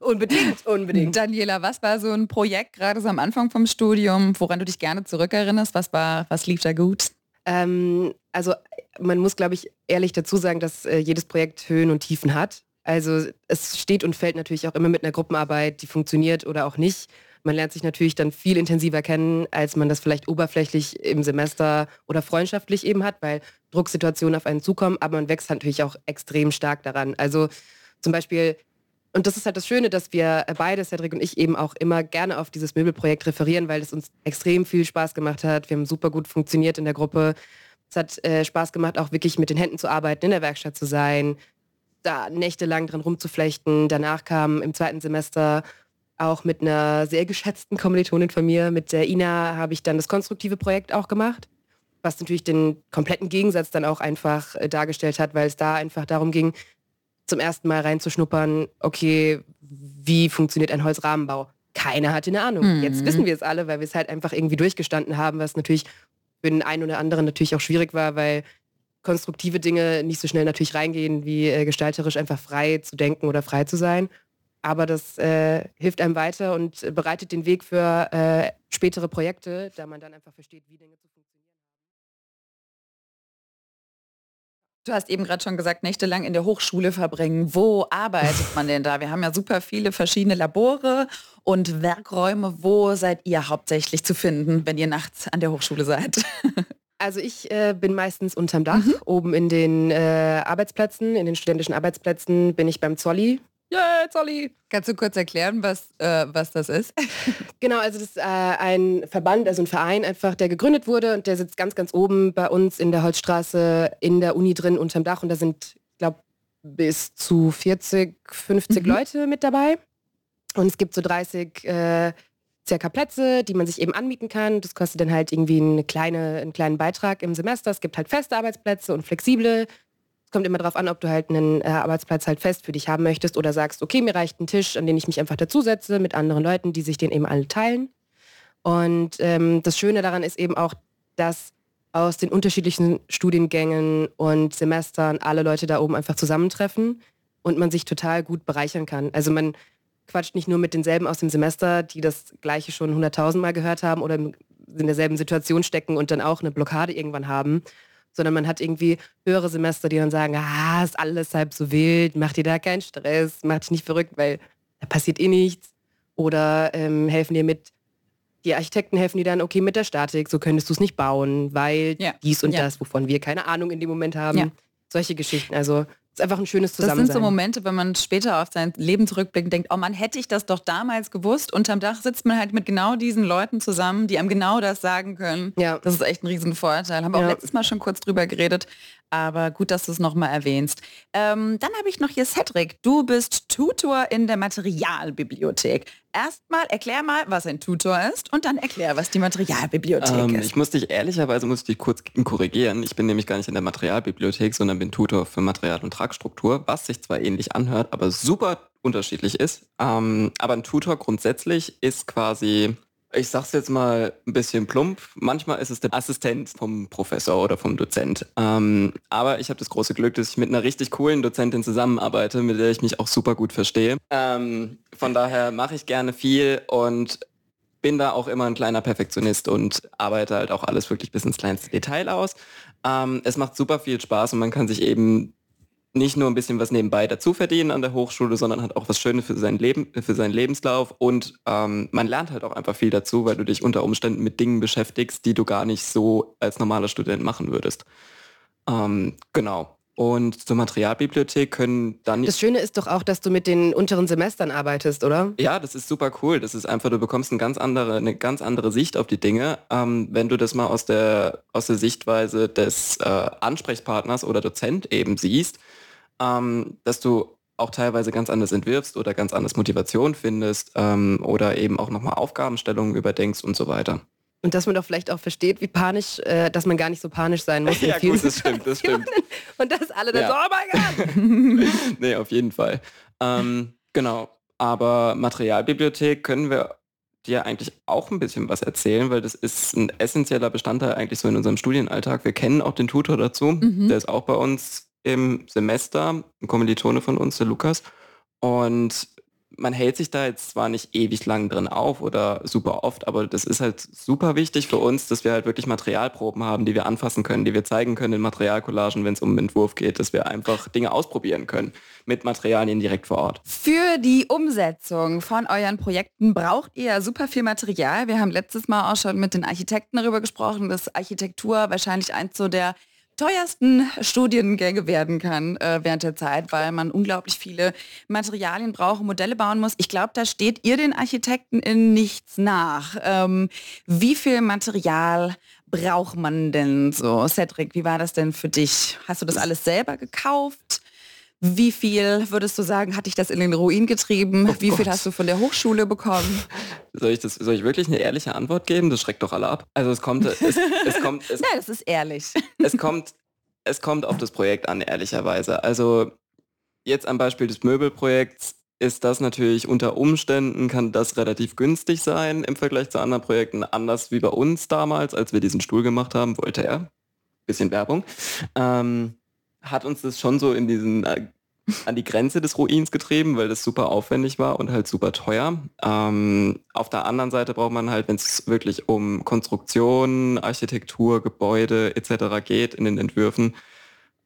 Unbedingt, unbedingt. Daniela, was war so ein Projekt gerade so am Anfang vom Studium, woran du dich gerne zurückerinnerst? Was war, was lief da gut? Ähm, also man muss, glaube ich, ehrlich dazu sagen, dass äh, jedes Projekt Höhen und Tiefen hat. Also es steht und fällt natürlich auch immer mit einer Gruppenarbeit, die funktioniert oder auch nicht. Man lernt sich natürlich dann viel intensiver kennen, als man das vielleicht oberflächlich im Semester oder freundschaftlich eben hat, weil Drucksituationen auf einen zukommen, aber man wächst natürlich auch extrem stark daran. Also zum Beispiel und das ist halt das Schöne, dass wir beide, Cedric und ich, eben auch immer gerne auf dieses Möbelprojekt referieren, weil es uns extrem viel Spaß gemacht hat. Wir haben super gut funktioniert in der Gruppe. Es hat äh, Spaß gemacht, auch wirklich mit den Händen zu arbeiten, in der Werkstatt zu sein, da nächtelang dran rumzuflechten. Danach kam im zweiten Semester auch mit einer sehr geschätzten Kommilitonin von mir, mit der Ina, habe ich dann das konstruktive Projekt auch gemacht, was natürlich den kompletten Gegensatz dann auch einfach äh, dargestellt hat, weil es da einfach darum ging, zum ersten Mal reinzuschnuppern, okay, wie funktioniert ein Holzrahmenbau? Keiner hatte eine Ahnung. Mhm. Jetzt wissen wir es alle, weil wir es halt einfach irgendwie durchgestanden haben, was natürlich für den einen oder anderen natürlich auch schwierig war, weil konstruktive Dinge nicht so schnell natürlich reingehen, wie äh, gestalterisch einfach frei zu denken oder frei zu sein. Aber das äh, hilft einem weiter und bereitet den Weg für äh, spätere Projekte, da man dann einfach versteht, wie Dinge zu Du hast eben gerade schon gesagt, nächtelang in der Hochschule verbringen. Wo arbeitet man denn da? Wir haben ja super viele verschiedene Labore und Werkräume. Wo seid ihr hauptsächlich zu finden, wenn ihr nachts an der Hochschule seid? Also ich äh, bin meistens unterm Dach, mhm. oben in den äh, Arbeitsplätzen, in den studentischen Arbeitsplätzen bin ich beim Zolli. Yeah, Zolli! Kannst du kurz erklären, was, äh, was das ist? genau, also das ist äh, ein Verband, also ein Verein einfach, der gegründet wurde und der sitzt ganz, ganz oben bei uns in der Holzstraße in der Uni drin unterm Dach und da sind, ich glaube, bis zu 40, 50 mhm. Leute mit dabei. Und es gibt so 30 äh, circa Plätze, die man sich eben anmieten kann. Das kostet dann halt irgendwie eine kleine, einen kleinen Beitrag im Semester. Es gibt halt feste Arbeitsplätze und flexible. Kommt immer darauf an, ob du halt einen äh, Arbeitsplatz halt fest für dich haben möchtest oder sagst, okay, mir reicht ein Tisch, an den ich mich einfach dazusetze mit anderen Leuten, die sich den eben alle teilen. Und ähm, das Schöne daran ist eben auch, dass aus den unterschiedlichen Studiengängen und Semestern alle Leute da oben einfach zusammentreffen und man sich total gut bereichern kann. Also man quatscht nicht nur mit denselben aus dem Semester, die das gleiche schon hunderttausendmal gehört haben oder in derselben Situation stecken und dann auch eine Blockade irgendwann haben, sondern man hat irgendwie höhere Semester, die dann sagen, ah, ist alles halb so wild, mach dir da keinen Stress, mach dich nicht verrückt, weil da passiert eh nichts. Oder ähm, helfen dir mit, die Architekten helfen dir dann, okay, mit der Statik, so könntest du es nicht bauen, weil ja. dies und ja. das, wovon wir keine Ahnung in dem Moment haben. Ja. Solche Geschichten. Also ist einfach ein schönes Zusammensein. Das sind so Momente, wenn man später auf sein Leben zurückblickt und denkt, oh man, hätte ich das doch damals gewusst. Unterm Dach sitzt man halt mit genau diesen Leuten zusammen, die einem genau das sagen können. Ja. Das ist echt ein Riesenvorteil. Haben wir ja. auch letztes Mal schon kurz drüber geredet. Aber gut, dass du es nochmal erwähnst. Ähm, dann habe ich noch hier Cedric. Du bist Tutor in der Materialbibliothek. Erstmal erklär mal, was ein Tutor ist und dann erklär, was die Materialbibliothek ähm, ist. Ich muss dich ehrlicherweise muss ich dich kurz korrigieren. Ich bin nämlich gar nicht in der Materialbibliothek, sondern bin Tutor für Material- und Tragstruktur, was sich zwar ähnlich anhört, aber super unterschiedlich ist. Ähm, aber ein Tutor grundsätzlich ist quasi ich sag's jetzt mal ein bisschen plump, manchmal ist es der Assistent vom Professor oder vom Dozent. Ähm, aber ich habe das große Glück, dass ich mit einer richtig coolen Dozentin zusammenarbeite, mit der ich mich auch super gut verstehe. Ähm, von daher mache ich gerne viel und bin da auch immer ein kleiner Perfektionist und arbeite halt auch alles wirklich bis ins kleinste Detail aus. Ähm, es macht super viel Spaß und man kann sich eben nicht nur ein bisschen was nebenbei dazu verdienen an der Hochschule, sondern hat auch was Schönes für sein Leben, für seinen Lebenslauf und ähm, man lernt halt auch einfach viel dazu, weil du dich unter Umständen mit Dingen beschäftigst, die du gar nicht so als normaler Student machen würdest. Ähm, genau. Und zur Materialbibliothek können dann... Das Schöne ist doch auch, dass du mit den unteren Semestern arbeitest, oder? Ja, das ist super cool. Das ist einfach, du bekommst eine ganz andere, eine ganz andere Sicht auf die Dinge, ähm, wenn du das mal aus der, aus der Sichtweise des äh, Ansprechpartners oder Dozent eben siehst ähm, dass du auch teilweise ganz anders entwirfst oder ganz anders Motivation findest ähm, oder eben auch nochmal Aufgabenstellungen überdenkst und so weiter. Und dass man doch vielleicht auch versteht, wie panisch, äh, dass man gar nicht so panisch sein muss. ja, gut, das stimmt, das stimmt. Und dass alle dann ja. so, oh mein Gott! nee, auf jeden Fall. Ähm, genau. Aber Materialbibliothek können wir dir eigentlich auch ein bisschen was erzählen, weil das ist ein essentieller Bestandteil eigentlich so in unserem Studienalltag. Wir kennen auch den Tutor dazu, mhm. der ist auch bei uns im Semester, ein Kommilitone von uns, der Lukas. Und man hält sich da jetzt zwar nicht ewig lang drin auf oder super oft, aber das ist halt super wichtig für uns, dass wir halt wirklich Materialproben haben, die wir anfassen können, die wir zeigen können in Materialcollagen, wenn es um Entwurf geht, dass wir einfach Dinge ausprobieren können mit Materialien direkt vor Ort. Für die Umsetzung von euren Projekten braucht ihr super viel Material. Wir haben letztes Mal auch schon mit den Architekten darüber gesprochen, dass Architektur wahrscheinlich eins so der teuersten Studiengänge werden kann äh, während der Zeit, weil man unglaublich viele Materialien braucht, und Modelle bauen muss. Ich glaube, da steht ihr den Architekten in nichts nach. Ähm, wie viel Material braucht man denn so? Cedric, wie war das denn für dich? Hast du das alles selber gekauft? Wie viel würdest du sagen, hat dich das in den Ruin getrieben? Oh Wie Gott. viel hast du von der Hochschule bekommen? Soll ich, das, soll ich wirklich eine ehrliche Antwort geben? Das schreckt doch alle ab. Also es kommt, es, es kommt, es, Nein, das ist ehrlich. Es kommt, es kommt auf das Projekt an, ehrlicherweise. Also jetzt am Beispiel des Möbelprojekts ist das natürlich unter Umständen kann das relativ günstig sein im Vergleich zu anderen Projekten. Anders wie bei uns damals, als wir diesen Stuhl gemacht haben, wollte er. Bisschen Werbung. Ähm, hat uns das schon so in diesen äh, an die Grenze des Ruins getrieben, weil das super aufwendig war und halt super teuer. Ähm, auf der anderen Seite braucht man halt, wenn es wirklich um Konstruktion, Architektur, Gebäude etc. geht in den Entwürfen,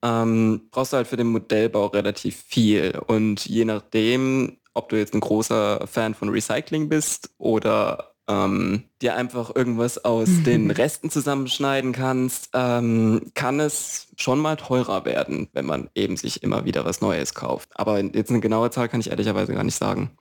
ähm, brauchst du halt für den Modellbau relativ viel. Und je nachdem, ob du jetzt ein großer Fan von Recycling bist oder ähm, dir einfach irgendwas aus den Resten zusammenschneiden kannst, ähm, kann es schon mal teurer werden, wenn man eben sich immer wieder was Neues kauft. Aber jetzt eine genaue Zahl kann ich ehrlicherweise gar nicht sagen,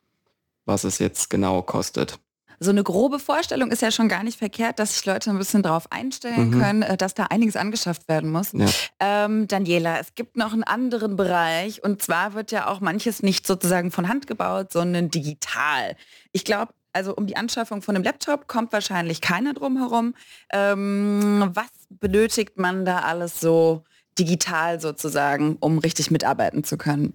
was es jetzt genau kostet so eine grobe Vorstellung ist ja schon gar nicht verkehrt, dass sich Leute ein bisschen darauf einstellen mhm. können, äh, dass da einiges angeschafft werden muss. Ja. Ähm, Daniela, es gibt noch einen anderen Bereich und zwar wird ja auch manches nicht sozusagen von Hand gebaut, sondern digital. Ich glaube, also um die Anschaffung von einem Laptop kommt wahrscheinlich keiner drum herum. Ähm, was benötigt man da alles so digital sozusagen, um richtig mitarbeiten zu können?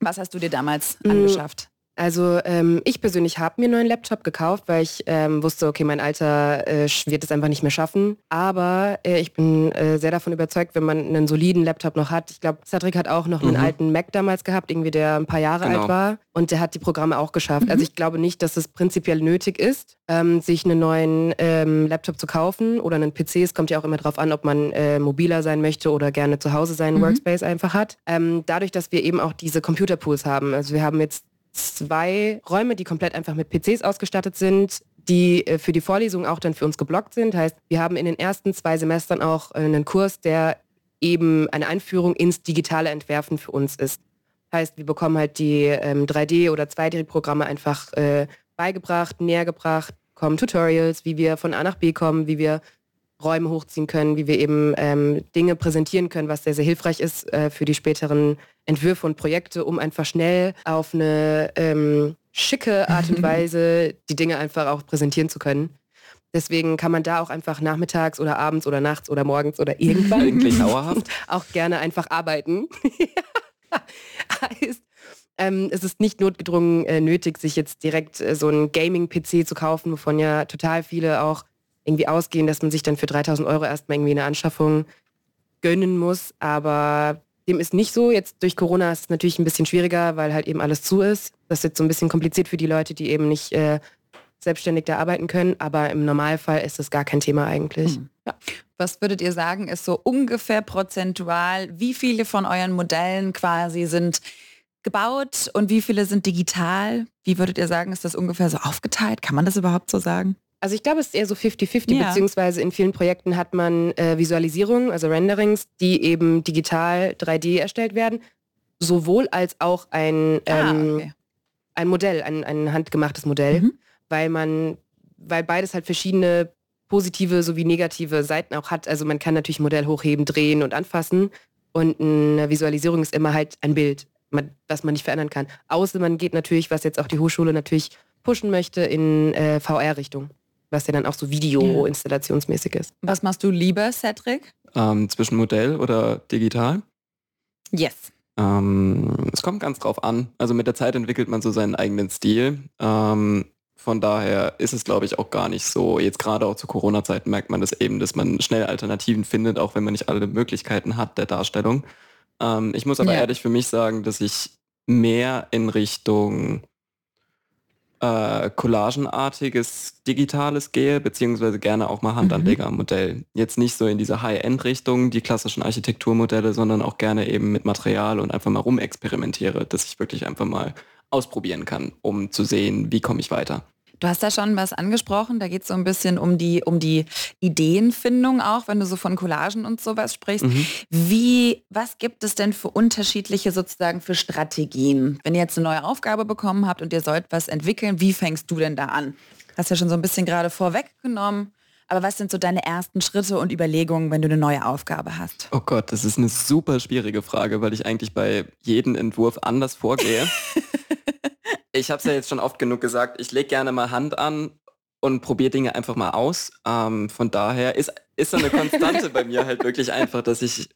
Was hast du dir damals mm. angeschafft? Also ähm, ich persönlich habe mir einen neuen Laptop gekauft, weil ich ähm, wusste, okay, mein Alter äh, wird es einfach nicht mehr schaffen. Aber äh, ich bin äh, sehr davon überzeugt, wenn man einen soliden Laptop noch hat. Ich glaube, Cedric hat auch noch mhm. einen alten Mac damals gehabt, irgendwie der ein paar Jahre genau. alt war. Und der hat die Programme auch geschafft. Mhm. Also ich glaube nicht, dass es prinzipiell nötig ist, ähm, sich einen neuen ähm, Laptop zu kaufen oder einen PC. Es kommt ja auch immer darauf an, ob man äh, mobiler sein möchte oder gerne zu Hause seinen mhm. Workspace einfach hat. Ähm, dadurch, dass wir eben auch diese Computerpools haben. Also wir haben jetzt zwei Räume, die komplett einfach mit PCs ausgestattet sind, die äh, für die Vorlesung auch dann für uns geblockt sind. Heißt, wir haben in den ersten zwei Semestern auch einen Kurs, der eben eine Einführung ins digitale Entwerfen für uns ist. Heißt, wir bekommen halt die ähm, 3D- oder 2D-Programme einfach äh, beigebracht, näher gebracht, kommen Tutorials, wie wir von A nach B kommen, wie wir Räume hochziehen können, wie wir eben ähm, Dinge präsentieren können, was sehr, sehr hilfreich ist äh, für die späteren Entwürfe und Projekte, um einfach schnell auf eine ähm, schicke Art und Weise die Dinge einfach auch präsentieren zu können. Deswegen kann man da auch einfach nachmittags oder abends oder nachts oder morgens oder irgendwann Eigentlich dauerhaft. auch gerne einfach arbeiten. heißt, ähm, es ist nicht notgedrungen äh, nötig, sich jetzt direkt äh, so einen Gaming-PC zu kaufen, wovon ja total viele auch irgendwie ausgehen, dass man sich dann für 3000 Euro erstmal irgendwie eine Anschaffung gönnen muss. Aber dem ist nicht so. Jetzt durch Corona ist es natürlich ein bisschen schwieriger, weil halt eben alles zu ist. Das ist jetzt so ein bisschen kompliziert für die Leute, die eben nicht äh, selbstständig da arbeiten können. Aber im Normalfall ist das gar kein Thema eigentlich. Mhm. Ja. Was würdet ihr sagen, ist so ungefähr prozentual, wie viele von euren Modellen quasi sind gebaut und wie viele sind digital? Wie würdet ihr sagen, ist das ungefähr so aufgeteilt? Kann man das überhaupt so sagen? Also ich glaube, es ist eher so 50-50, ja. beziehungsweise in vielen Projekten hat man äh, Visualisierungen, also Renderings, die eben digital 3D erstellt werden, sowohl als auch ein, ah, ähm, okay. ein Modell, ein, ein handgemachtes Modell, mhm. weil man, weil beides halt verschiedene positive sowie negative Seiten auch hat. Also man kann natürlich ein Modell hochheben, drehen und anfassen und eine Visualisierung ist immer halt ein Bild, man, das man nicht verändern kann. Außer man geht natürlich, was jetzt auch die Hochschule natürlich pushen möchte, in äh, VR-Richtung was ja dann auch so Video-installationsmäßig ist. Was machst du lieber, Cedric? Ähm, zwischen Modell oder digital? Yes. Ähm, es kommt ganz drauf an. Also mit der Zeit entwickelt man so seinen eigenen Stil. Ähm, von daher ist es, glaube ich, auch gar nicht so. Jetzt gerade auch zu Corona-Zeiten merkt man das eben, dass man schnell Alternativen findet, auch wenn man nicht alle Möglichkeiten hat der Darstellung. Ähm, ich muss aber ja. ehrlich für mich sagen, dass ich mehr in Richtung äh, collagenartiges Digitales gehe, beziehungsweise gerne auch mal Handanleger am Modell. Jetzt nicht so in diese High-End-Richtung, die klassischen Architekturmodelle, sondern auch gerne eben mit Material und einfach mal rumexperimentiere, dass ich wirklich einfach mal ausprobieren kann, um zu sehen, wie komme ich weiter. Du hast da schon was angesprochen, da geht es so ein bisschen um die, um die Ideenfindung auch, wenn du so von Collagen und sowas sprichst. Mhm. Wie, was gibt es denn für unterschiedliche sozusagen für Strategien? Wenn ihr jetzt eine neue Aufgabe bekommen habt und ihr sollt was entwickeln, wie fängst du denn da an? Hast ja schon so ein bisschen gerade vorweggenommen. Aber was sind so deine ersten Schritte und Überlegungen, wenn du eine neue Aufgabe hast? Oh Gott, das ist eine super schwierige Frage, weil ich eigentlich bei jedem Entwurf anders vorgehe. ich habe es ja jetzt schon oft genug gesagt, ich lege gerne mal Hand an und probiere Dinge einfach mal aus. Ähm, von daher ist, ist so eine Konstante bei mir halt wirklich einfach, dass ich,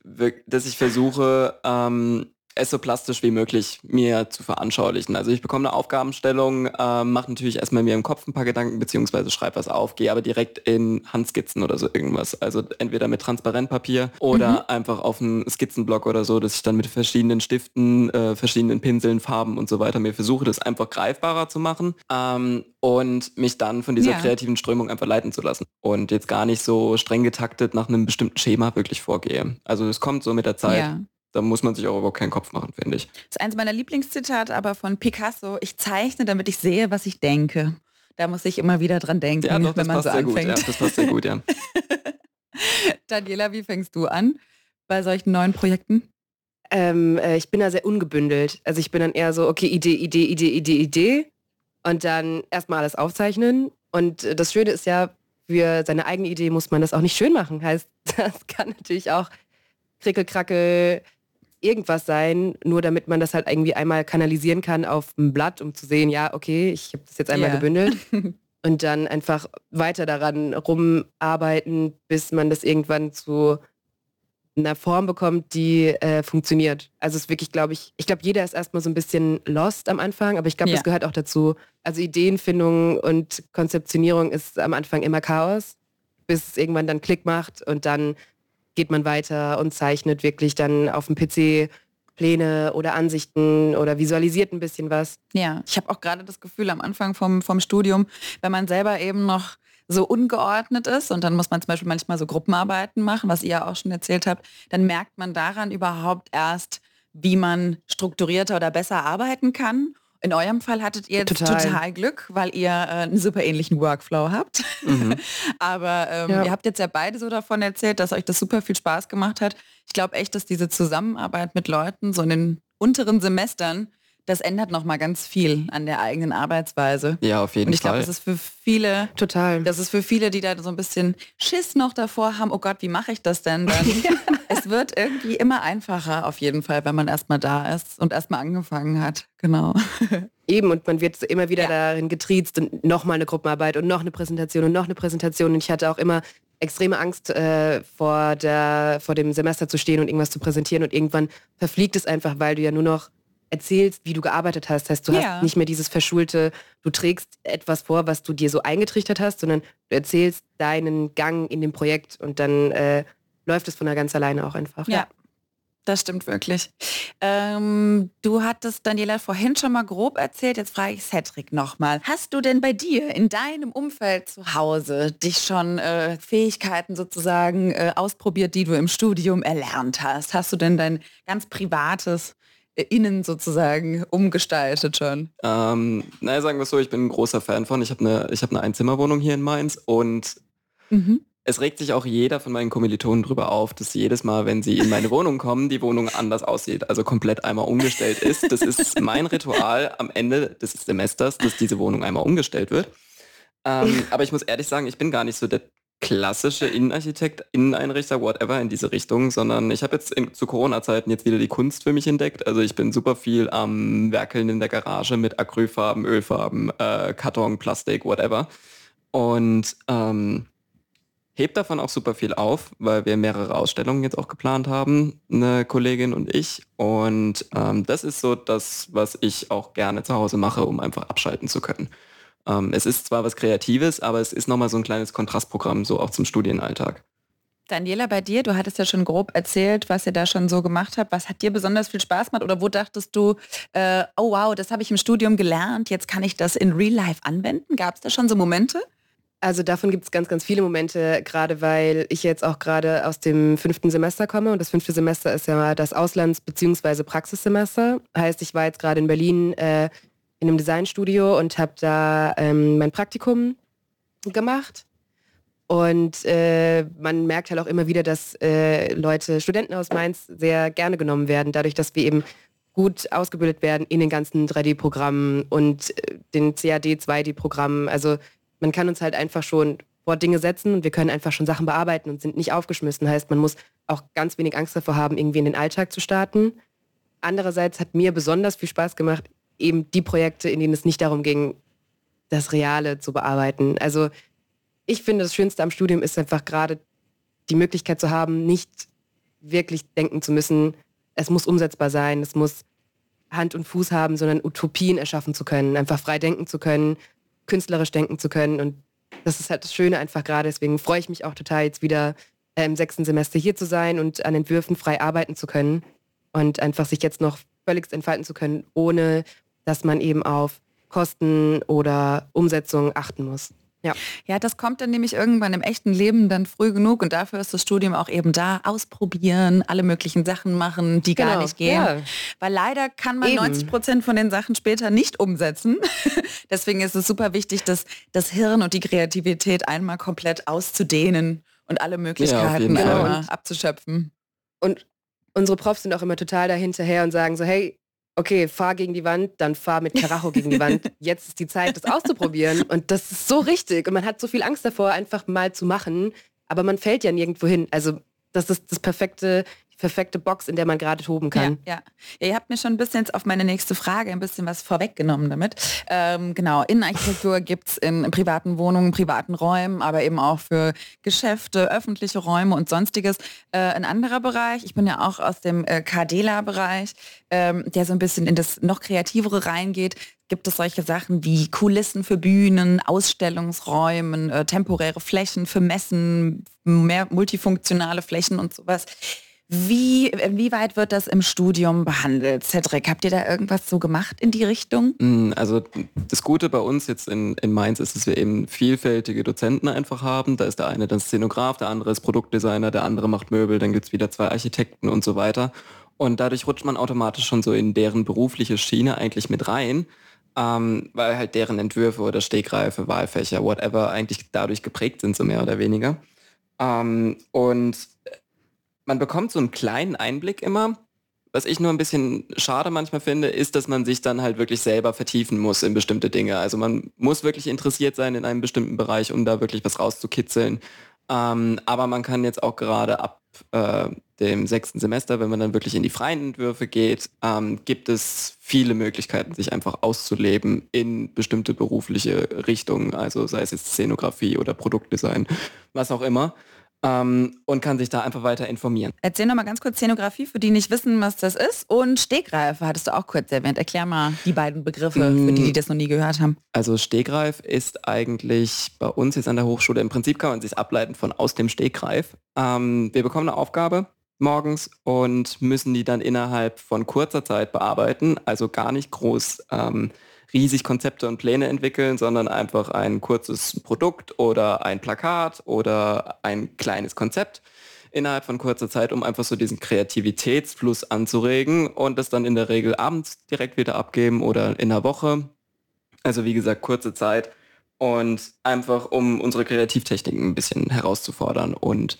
dass ich versuche, ähm, es so plastisch wie möglich mir zu veranschaulichen. Also ich bekomme eine Aufgabenstellung, äh, mache natürlich erstmal mir im Kopf ein paar Gedanken, beziehungsweise schreibe was auf, gehe aber direkt in Handskizzen oder so irgendwas. Also entweder mit Transparentpapier oder mhm. einfach auf einen Skizzenblock oder so, dass ich dann mit verschiedenen Stiften, äh, verschiedenen Pinseln, Farben und so weiter mir versuche, das einfach greifbarer zu machen ähm, und mich dann von dieser ja. kreativen Strömung einfach leiten zu lassen. Und jetzt gar nicht so streng getaktet nach einem bestimmten Schema wirklich vorgehe. Also es kommt so mit der Zeit. Ja. Da muss man sich auch überhaupt keinen Kopf machen, finde ich. Das ist eins meiner Lieblingszitate, aber von Picasso. Ich zeichne, damit ich sehe, was ich denke. Da muss ich immer wieder dran denken, ja, doch, wenn man so anfängt. Gut, ja, das passt sehr gut, ja. Daniela, wie fängst du an bei solchen neuen Projekten? Ähm, äh, ich bin da sehr ungebündelt. Also ich bin dann eher so, okay, Idee, Idee, Idee, Idee, Idee. Und dann erstmal alles aufzeichnen. Und äh, das Schöne ist ja, für seine eigene Idee muss man das auch nicht schön machen. Heißt, das kann natürlich auch krickelkrackel irgendwas sein, nur damit man das halt irgendwie einmal kanalisieren kann auf ein Blatt, um zu sehen, ja, okay, ich habe das jetzt einmal yeah. gebündelt. und dann einfach weiter daran rumarbeiten, bis man das irgendwann zu einer Form bekommt, die äh, funktioniert. Also es ist wirklich, glaube ich, ich glaube, jeder ist erstmal so ein bisschen lost am Anfang, aber ich glaube, ja. das gehört auch dazu. Also Ideenfindung und Konzeptionierung ist am Anfang immer Chaos, bis es irgendwann dann Klick macht und dann geht man weiter und zeichnet wirklich dann auf dem PC Pläne oder Ansichten oder visualisiert ein bisschen was. Ja, ich habe auch gerade das Gefühl am Anfang vom, vom Studium, wenn man selber eben noch so ungeordnet ist und dann muss man zum Beispiel manchmal so Gruppenarbeiten machen, was ihr ja auch schon erzählt habt, dann merkt man daran überhaupt erst, wie man strukturierter oder besser arbeiten kann. In eurem Fall hattet ihr total, total Glück, weil ihr äh, einen super ähnlichen Workflow habt. Mhm. Aber ähm, ja. ihr habt jetzt ja beide so davon erzählt, dass euch das super viel Spaß gemacht hat. Ich glaube echt, dass diese Zusammenarbeit mit Leuten so in den unteren Semestern das ändert noch mal ganz viel an der eigenen Arbeitsweise. Ja, auf jeden Fall. Und ich glaube, das ist für viele total. Das ist für viele, die da so ein bisschen Schiss noch davor haben. Oh Gott, wie mache ich das denn dann? es wird irgendwie immer einfacher auf jeden Fall, wenn man erstmal da ist und erstmal angefangen hat. Genau. Eben und man wird immer wieder ja. darin getriezt und noch mal eine Gruppenarbeit und noch eine Präsentation und noch eine Präsentation. Und ich hatte auch immer extreme Angst äh, vor der vor dem Semester zu stehen und irgendwas zu präsentieren und irgendwann verfliegt es einfach, weil du ja nur noch erzählst, wie du gearbeitet hast. Das heißt, du ja. hast nicht mehr dieses verschulte, du trägst etwas vor, was du dir so eingetrichtert hast, sondern du erzählst deinen Gang in dem Projekt und dann äh, läuft es von der ganz alleine auch einfach. Ja. ja. Das stimmt wirklich. Ähm, du hattest Daniela vorhin schon mal grob erzählt, jetzt frage ich Cedric nochmal. Hast du denn bei dir in deinem Umfeld zu Hause dich schon äh, Fähigkeiten sozusagen äh, ausprobiert, die du im Studium erlernt hast? Hast du denn dein ganz privates innen sozusagen umgestaltet schon? Ähm, naja, sagen wir es so, ich bin ein großer Fan von. Ich habe eine, ich hab eine Einzimmerwohnung hier in Mainz und mhm. es regt sich auch jeder von meinen Kommilitonen drüber auf, dass jedes Mal, wenn sie in meine Wohnung kommen, die Wohnung anders aussieht, also komplett einmal umgestellt ist. Das ist mein Ritual am Ende des Semesters, dass diese Wohnung einmal umgestellt wird. Ähm, aber ich muss ehrlich sagen, ich bin gar nicht so der klassische Innenarchitekt, Inneneinrichter, whatever in diese Richtung, sondern ich habe jetzt in, zu Corona-Zeiten jetzt wieder die Kunst für mich entdeckt. Also ich bin super viel am Werkeln in der Garage mit Acrylfarben, Ölfarben, äh, Karton, Plastik, whatever. Und ähm, hebt davon auch super viel auf, weil wir mehrere Ausstellungen jetzt auch geplant haben, eine Kollegin und ich. Und ähm, das ist so das, was ich auch gerne zu Hause mache, um einfach abschalten zu können. Ähm, es ist zwar was Kreatives, aber es ist nochmal so ein kleines Kontrastprogramm, so auch zum Studienalltag. Daniela, bei dir, du hattest ja schon grob erzählt, was ihr da schon so gemacht habt. Was hat dir besonders viel Spaß gemacht oder wo dachtest du, äh, oh wow, das habe ich im Studium gelernt, jetzt kann ich das in Real Life anwenden? Gab es da schon so Momente? Also davon gibt es ganz, ganz viele Momente, gerade weil ich jetzt auch gerade aus dem fünften Semester komme und das fünfte Semester ist ja das Auslands- bzw. Praxissemester. Heißt, ich war jetzt gerade in Berlin äh, in einem Designstudio und habe da ähm, mein Praktikum gemacht. Und äh, man merkt halt auch immer wieder, dass äh, Leute, Studenten aus Mainz, sehr gerne genommen werden, dadurch, dass wir eben gut ausgebildet werden in den ganzen 3D-Programmen und äh, den CAD-2D-Programmen. Also man kann uns halt einfach schon vor Dinge setzen und wir können einfach schon Sachen bearbeiten und sind nicht aufgeschmissen. Heißt, man muss auch ganz wenig Angst davor haben, irgendwie in den Alltag zu starten. Andererseits hat mir besonders viel Spaß gemacht, eben die Projekte, in denen es nicht darum ging, das Reale zu bearbeiten. Also ich finde, das Schönste am Studium ist einfach gerade die Möglichkeit zu haben, nicht wirklich denken zu müssen, es muss umsetzbar sein, es muss Hand und Fuß haben, sondern Utopien erschaffen zu können, einfach frei denken zu können, künstlerisch denken zu können. Und das ist halt das Schöne einfach gerade. Deswegen freue ich mich auch total, jetzt wieder äh, im sechsten Semester hier zu sein und an Entwürfen frei arbeiten zu können und einfach sich jetzt noch völlig entfalten zu können, ohne dass man eben auf Kosten oder Umsetzung achten muss. Ja. ja, das kommt dann nämlich irgendwann im echten Leben dann früh genug und dafür ist das Studium auch eben da. Ausprobieren, alle möglichen Sachen machen, die genau. gar nicht gehen. Ja. Weil leider kann man eben. 90 Prozent von den Sachen später nicht umsetzen. Deswegen ist es super wichtig, dass das Hirn und die Kreativität einmal komplett auszudehnen und alle Möglichkeiten ja, abzuschöpfen. Und unsere Profs sind auch immer total dahinterher und sagen so, hey, okay, fahr gegen die Wand, dann fahr mit Karacho gegen die Wand. Jetzt ist die Zeit, das auszuprobieren. Und das ist so richtig. Und man hat so viel Angst davor, einfach mal zu machen. Aber man fällt ja nirgendwo hin. Also das ist das perfekte, perfekte Box, in der man gerade toben kann. Ja, ja. ja, ihr habt mir schon ein bisschen jetzt auf meine nächste Frage ein bisschen was vorweggenommen damit. Ähm, genau, Innenarchitektur gibt es in privaten Wohnungen, privaten Räumen, aber eben auch für Geschäfte, öffentliche Räume und sonstiges. Äh, ein anderer Bereich, ich bin ja auch aus dem äh, Cardela-Bereich, ähm, der so ein bisschen in das noch kreativere reingeht, gibt es solche Sachen wie Kulissen für Bühnen, Ausstellungsräumen, äh, temporäre Flächen für Messen, mehr multifunktionale Flächen und sowas. Wie, inwieweit wird das im Studium behandelt? Cedric, habt ihr da irgendwas so gemacht in die Richtung? Mm, also das Gute bei uns jetzt in, in Mainz ist, dass wir eben vielfältige Dozenten einfach haben. Da ist der eine dann Szenograf, der andere ist Produktdesigner, der andere macht Möbel, dann gibt es wieder zwei Architekten und so weiter. Und dadurch rutscht man automatisch schon so in deren berufliche Schiene eigentlich mit rein. Ähm, weil halt deren Entwürfe oder Stegreife, Wahlfächer, whatever, eigentlich dadurch geprägt sind, so mehr oder weniger. Ähm, und man bekommt so einen kleinen Einblick immer. Was ich nur ein bisschen schade manchmal finde, ist, dass man sich dann halt wirklich selber vertiefen muss in bestimmte Dinge. Also man muss wirklich interessiert sein in einem bestimmten Bereich, um da wirklich was rauszukitzeln. Ähm, aber man kann jetzt auch gerade ab äh, dem sechsten Semester, wenn man dann wirklich in die freien Entwürfe geht, ähm, gibt es viele Möglichkeiten, sich einfach auszuleben in bestimmte berufliche Richtungen, also sei es jetzt Szenografie oder Produktdesign, was auch immer ähm, und kann sich da einfach weiter informieren. Erzähl noch mal ganz kurz Szenografie, für die nicht wissen, was das ist. Und Stegreife hattest du auch kurz erwähnt. Erklär mal die beiden Begriffe, mm. für die, die das noch nie gehört haben. Also Stegreif ist eigentlich bei uns jetzt an der Hochschule, im Prinzip kann man sich ableiten von aus dem Stegreif. Ähm, wir bekommen eine Aufgabe morgens und müssen die dann innerhalb von kurzer Zeit bearbeiten, also gar nicht groß ähm, riesig Konzepte und Pläne entwickeln, sondern einfach ein kurzes Produkt oder ein Plakat oder ein kleines Konzept innerhalb von kurzer Zeit, um einfach so diesen Kreativitätsfluss anzuregen und das dann in der Regel abends direkt wieder abgeben oder in der Woche. Also wie gesagt, kurze Zeit und einfach um unsere Kreativtechniken ein bisschen herauszufordern und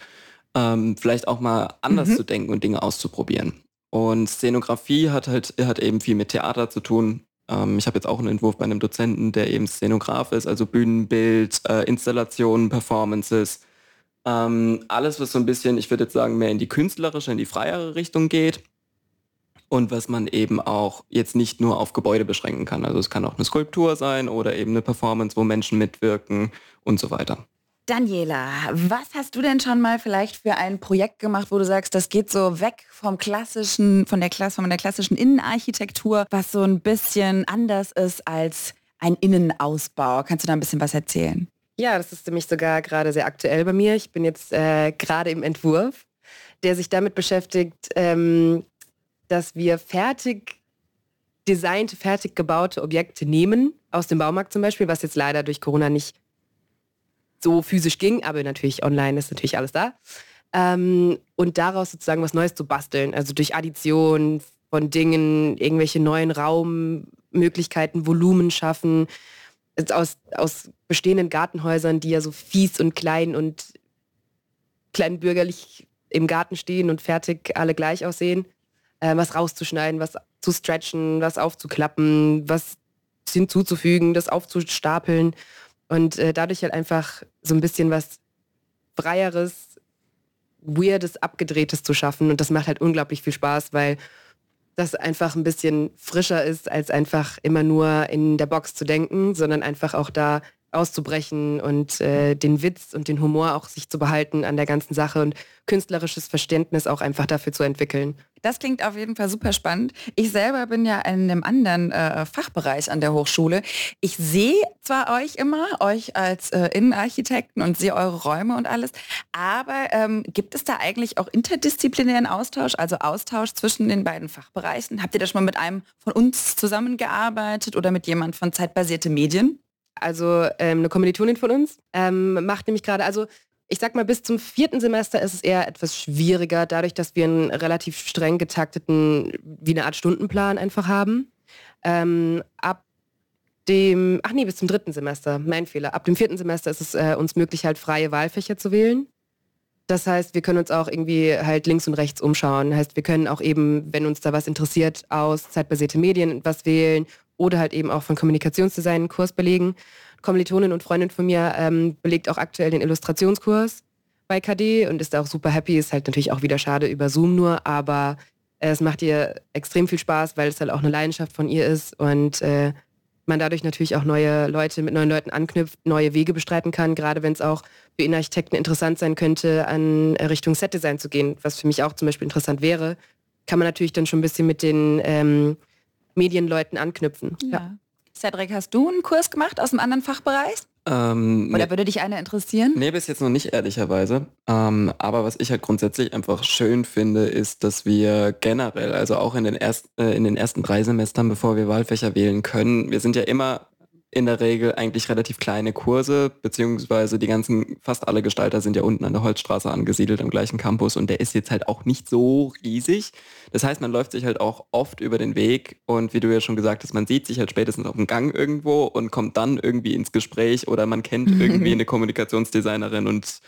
ähm, vielleicht auch mal anders mhm. zu denken und Dinge auszuprobieren. Und Szenografie hat halt hat eben viel mit Theater zu tun, ähm, ich habe jetzt auch einen Entwurf bei einem Dozenten, der eben Szenograf ist, also Bühnenbild, äh, Installationen, Performances. Ähm, alles, was so ein bisschen, ich würde jetzt sagen, mehr in die künstlerische, in die freiere Richtung geht. Und was man eben auch jetzt nicht nur auf Gebäude beschränken kann. Also es kann auch eine Skulptur sein oder eben eine Performance, wo Menschen mitwirken und so weiter. Daniela, was hast du denn schon mal vielleicht für ein Projekt gemacht, wo du sagst, das geht so weg vom klassischen, von der, Klasse, von der klassischen Innenarchitektur, was so ein bisschen anders ist als ein Innenausbau? Kannst du da ein bisschen was erzählen? Ja, das ist nämlich sogar gerade sehr aktuell bei mir. Ich bin jetzt äh, gerade im Entwurf, der sich damit beschäftigt, ähm, dass wir fertig designte, fertig gebaute Objekte nehmen, aus dem Baumarkt zum Beispiel, was jetzt leider durch Corona nicht so physisch ging, aber natürlich online ist natürlich alles da. Ähm, und daraus sozusagen was Neues zu basteln, also durch Addition von Dingen, irgendwelche neuen Raummöglichkeiten, Volumen schaffen, aus, aus bestehenden Gartenhäusern, die ja so fies und klein und kleinbürgerlich im Garten stehen und fertig alle gleich aussehen, äh, was rauszuschneiden, was zu stretchen, was aufzuklappen, was hinzuzufügen, das aufzustapeln. Und äh, dadurch halt einfach so ein bisschen was Freieres, Weirdes, Abgedrehtes zu schaffen. Und das macht halt unglaublich viel Spaß, weil das einfach ein bisschen frischer ist, als einfach immer nur in der Box zu denken, sondern einfach auch da auszubrechen und äh, den Witz und den Humor auch sich zu behalten an der ganzen Sache und künstlerisches Verständnis auch einfach dafür zu entwickeln. Das klingt auf jeden Fall super spannend. Ich selber bin ja in einem anderen äh, Fachbereich an der Hochschule. Ich sehe zwar euch immer, euch als äh, Innenarchitekten und sehe eure Räume und alles, aber ähm, gibt es da eigentlich auch interdisziplinären Austausch, also Austausch zwischen den beiden Fachbereichen? Habt ihr da schon mal mit einem von uns zusammengearbeitet oder mit jemand von zeitbasierte Medien? Also ähm, eine Kommilitonin von uns ähm, macht nämlich gerade, also ich sag mal, bis zum vierten Semester ist es eher etwas schwieriger, dadurch, dass wir einen relativ streng getakteten, wie eine Art Stundenplan einfach haben. Ähm, ab dem, ach nee, bis zum dritten Semester, mein Fehler. Ab dem vierten Semester ist es äh, uns möglich, halt freie Wahlfächer zu wählen. Das heißt, wir können uns auch irgendwie halt links und rechts umschauen. Heißt, wir können auch eben, wenn uns da was interessiert, aus zeitbasierte Medien was wählen oder halt eben auch von Kommunikationsdesign einen Kurs belegen. Kommilitonin und Freundin von mir ähm, belegt auch aktuell den Illustrationskurs bei KD und ist da auch super happy. Ist halt natürlich auch wieder schade über Zoom nur, aber äh, es macht ihr extrem viel Spaß, weil es halt auch eine Leidenschaft von ihr ist und äh, man dadurch natürlich auch neue Leute mit neuen Leuten anknüpft, neue Wege bestreiten kann, gerade wenn es auch für Innenarchitekten interessant sein könnte, an äh, Richtung Setdesign zu gehen, was für mich auch zum Beispiel interessant wäre, kann man natürlich dann schon ein bisschen mit den ähm, Medienleuten anknüpfen. Ja. ja. Cedric, hast du einen Kurs gemacht aus einem anderen Fachbereich? Ähm, Oder würde dich einer interessieren? Nee, bis jetzt noch nicht, ehrlicherweise. Ähm, aber was ich halt grundsätzlich einfach schön finde, ist, dass wir generell, also auch in den, erst, äh, in den ersten drei Semestern, bevor wir Wahlfächer wählen können, wir sind ja immer in der Regel eigentlich relativ kleine Kurse, beziehungsweise die ganzen, fast alle Gestalter sind ja unten an der Holzstraße angesiedelt am gleichen Campus und der ist jetzt halt auch nicht so riesig. Das heißt, man läuft sich halt auch oft über den Weg und wie du ja schon gesagt hast, man sieht sich halt spätestens auf dem Gang irgendwo und kommt dann irgendwie ins Gespräch oder man kennt irgendwie eine Kommunikationsdesignerin und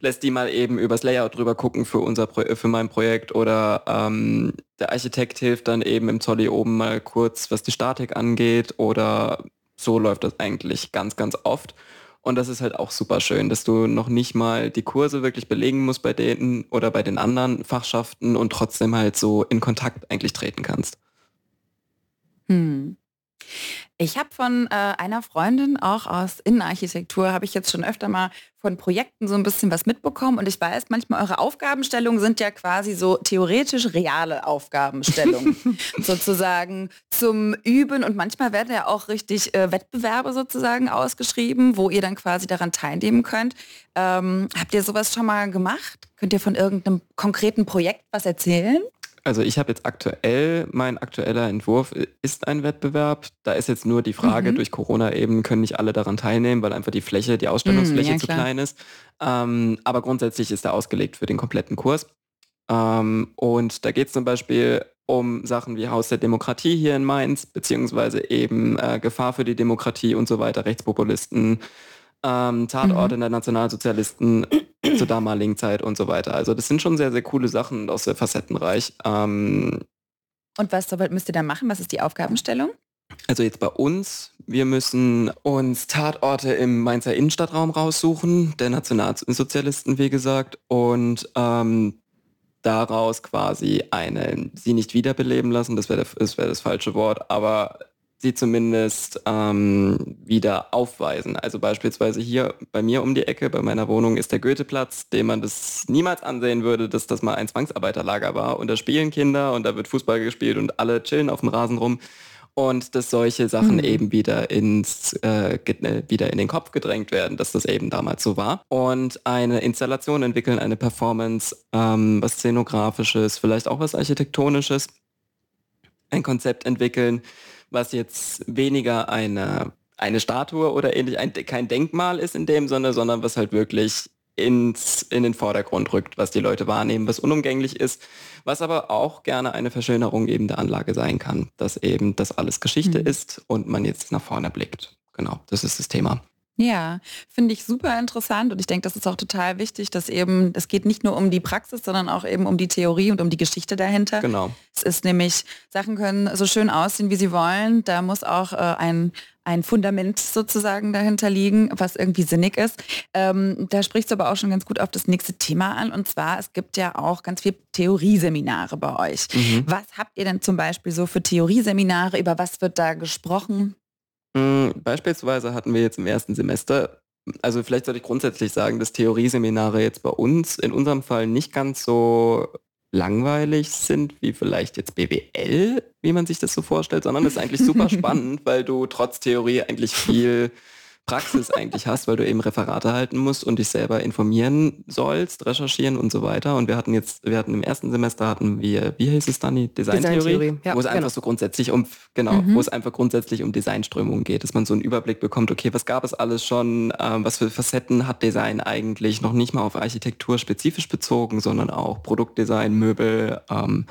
lässt die mal eben übers Layout drüber gucken für unser Pro für mein Projekt oder ähm, der Architekt hilft dann eben im Zolli oben mal kurz, was die Statik angeht oder so läuft das eigentlich ganz, ganz oft. Und das ist halt auch super schön, dass du noch nicht mal die Kurse wirklich belegen musst bei denen oder bei den anderen Fachschaften und trotzdem halt so in Kontakt eigentlich treten kannst. Hm. Ich habe von äh, einer Freundin, auch aus Innenarchitektur, habe ich jetzt schon öfter mal von Projekten so ein bisschen was mitbekommen. Und ich weiß, manchmal eure Aufgabenstellungen sind ja quasi so theoretisch reale Aufgabenstellungen. sozusagen zum Üben. Und manchmal werden ja auch richtig äh, Wettbewerbe sozusagen ausgeschrieben, wo ihr dann quasi daran teilnehmen könnt. Ähm, habt ihr sowas schon mal gemacht? Könnt ihr von irgendeinem konkreten Projekt was erzählen? Also ich habe jetzt aktuell, mein aktueller Entwurf ist ein Wettbewerb. Da ist jetzt nur die Frage, mhm. durch Corona eben können nicht alle daran teilnehmen, weil einfach die Fläche, die Ausstellungsfläche mhm, ja, zu klein ist. Ähm, aber grundsätzlich ist er ausgelegt für den kompletten Kurs. Ähm, und da geht es zum Beispiel um Sachen wie Haus der Demokratie hier in Mainz, beziehungsweise eben äh, Gefahr für die Demokratie und so weiter, Rechtspopulisten, ähm, Tatorte mhm. der Nationalsozialisten zur damaligen Zeit und so weiter. Also das sind schon sehr, sehr coole Sachen aus der Facettenreich. Ähm, und was müsst ihr da machen? Was ist die Aufgabenstellung? Also jetzt bei uns, wir müssen uns Tatorte im Mainzer Innenstadtraum raussuchen, der Nationalsozialisten, wie gesagt, und ähm, daraus quasi eine, sie nicht wiederbeleben lassen, das wäre das, wär das falsche Wort, aber sie zumindest ähm, wieder aufweisen. Also beispielsweise hier bei mir um die Ecke, bei meiner Wohnung ist der Goetheplatz, dem man das niemals ansehen würde, dass das mal ein Zwangsarbeiterlager war. Und da spielen Kinder und da wird Fußball gespielt und alle chillen auf dem Rasen rum. Und dass solche Sachen mhm. eben wieder ins äh, äh, wieder in den Kopf gedrängt werden, dass das eben damals so war. Und eine Installation entwickeln, eine Performance, ähm, was Szenografisches, vielleicht auch was Architektonisches, ein Konzept entwickeln, was jetzt weniger eine, eine Statue oder ähnlich, ein, kein Denkmal ist in dem Sinne, sondern was halt wirklich ins, in den Vordergrund rückt, was die Leute wahrnehmen, was unumgänglich ist, was aber auch gerne eine Verschönerung eben der Anlage sein kann, dass eben das alles Geschichte mhm. ist und man jetzt nach vorne blickt. Genau, das ist das Thema. Ja, finde ich super interessant und ich denke, das ist auch total wichtig, dass eben, es geht nicht nur um die Praxis, sondern auch eben um die Theorie und um die Geschichte dahinter. Genau. Es ist nämlich, Sachen können so schön aussehen, wie sie wollen. Da muss auch äh, ein, ein Fundament sozusagen dahinter liegen, was irgendwie sinnig ist. Ähm, da sprichst du aber auch schon ganz gut auf das nächste Thema an. Und zwar, es gibt ja auch ganz viel Theorieseminare bei euch. Mhm. Was habt ihr denn zum Beispiel so für Theorieseminare? Über was wird da gesprochen? Hm, beispielsweise hatten wir jetzt im ersten Semester, also vielleicht sollte ich grundsätzlich sagen, dass Theorieseminare jetzt bei uns in unserem Fall nicht ganz so langweilig sind wie vielleicht jetzt BWL, wie man sich das so vorstellt, sondern das ist eigentlich super spannend, weil du trotz Theorie eigentlich viel Praxis eigentlich hast, weil du eben Referate halten musst und dich selber informieren sollst, recherchieren und so weiter. Und wir hatten jetzt, wir hatten im ersten Semester hatten wir, wie hieß es dann, die Designtheorie, Design ja, wo es genau. einfach so grundsätzlich um, genau, mhm. wo es einfach grundsätzlich um Designströmungen geht, dass man so einen Überblick bekommt, okay, was gab es alles schon, ähm, was für Facetten hat Design eigentlich, noch nicht mal auf Architektur spezifisch bezogen, sondern auch Produktdesign, Möbel, ähm,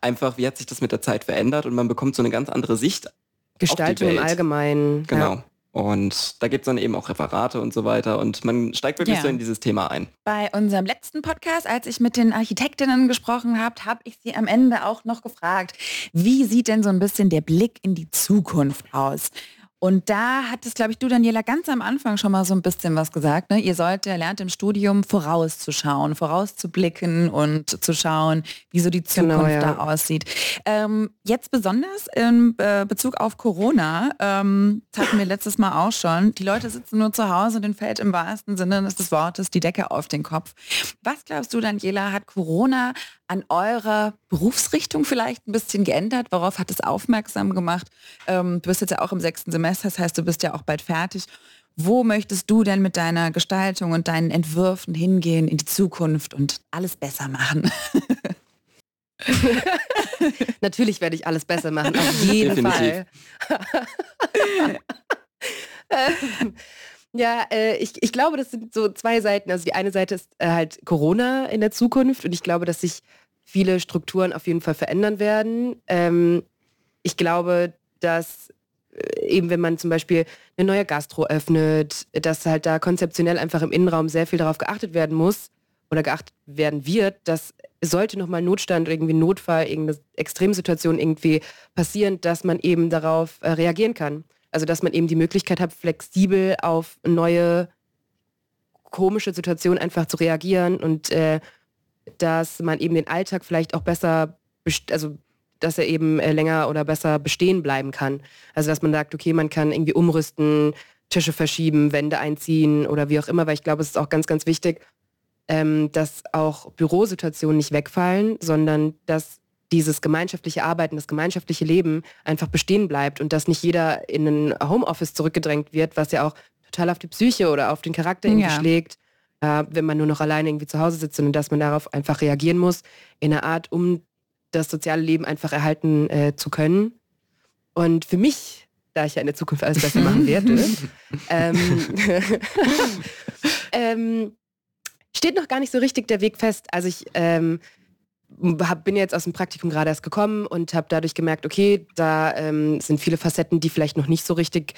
einfach, wie hat sich das mit der Zeit verändert und man bekommt so eine ganz andere Sicht. Gestaltung im Allgemeinen. Genau. Ja. Und da gibt es dann eben auch Referate und so weiter und man steigt wirklich ja. so in dieses Thema ein. Bei unserem letzten Podcast, als ich mit den Architektinnen gesprochen habe, habe ich sie am Ende auch noch gefragt, wie sieht denn so ein bisschen der Blick in die Zukunft aus? Und da hat es, glaube ich, du, Daniela, ganz am Anfang schon mal so ein bisschen was gesagt. Ne? Ihr sollt, ihr lernt im Studium vorauszuschauen, vorauszublicken und zu schauen, wie so die Zukunft genau, ja. da aussieht. Ähm, jetzt besonders in äh, Bezug auf Corona, ähm, das hatten wir letztes Mal auch schon, die Leute sitzen nur zu Hause und den fällt im wahrsten Sinne des Wortes die Decke auf den Kopf. Was glaubst du, Daniela, hat Corona an eurer Berufsrichtung vielleicht ein bisschen geändert? Worauf hat es aufmerksam gemacht? Ähm, du bist jetzt ja auch im sechsten Semester, das heißt, du bist ja auch bald fertig. Wo möchtest du denn mit deiner Gestaltung und deinen Entwürfen hingehen in die Zukunft und alles besser machen? Natürlich werde ich alles besser machen, auf jeden Definitiv. Fall. ja, äh, ich, ich glaube, das sind so zwei Seiten. Also die eine Seite ist äh, halt Corona in der Zukunft und ich glaube, dass sich viele Strukturen auf jeden Fall verändern werden. Ähm, ich glaube, dass äh, eben wenn man zum Beispiel eine neue Gastro öffnet, dass halt da konzeptionell einfach im Innenraum sehr viel darauf geachtet werden muss oder geachtet werden wird, dass sollte nochmal Notstand, irgendwie Notfall, irgendeine Extremsituation irgendwie passieren, dass man eben darauf äh, reagieren kann. Also dass man eben die Möglichkeit hat, flexibel auf neue komische Situationen einfach zu reagieren und äh, dass man eben den Alltag vielleicht auch besser, also dass er eben äh, länger oder besser bestehen bleiben kann. Also dass man sagt, okay, man kann irgendwie umrüsten, Tische verschieben, Wände einziehen oder wie auch immer, weil ich glaube, es ist auch ganz, ganz wichtig, ähm, dass auch Bürosituationen nicht wegfallen, sondern dass dieses gemeinschaftliche Arbeiten, das gemeinschaftliche Leben einfach bestehen bleibt und dass nicht jeder in ein Homeoffice zurückgedrängt wird, was ja auch total auf die Psyche oder auf den Charakter irgendwie ja. schlägt, äh, wenn man nur noch alleine irgendwie zu Hause sitzt und dass man darauf einfach reagieren muss, in einer Art, um das soziale Leben einfach erhalten äh, zu können. Und für mich, da ich ja in der Zukunft alles besser machen werde, ähm, ähm, steht noch gar nicht so richtig der Weg fest. Also ich ähm, hab, bin jetzt aus dem Praktikum gerade erst gekommen und habe dadurch gemerkt, okay, da ähm, sind viele Facetten, die vielleicht noch nicht so richtig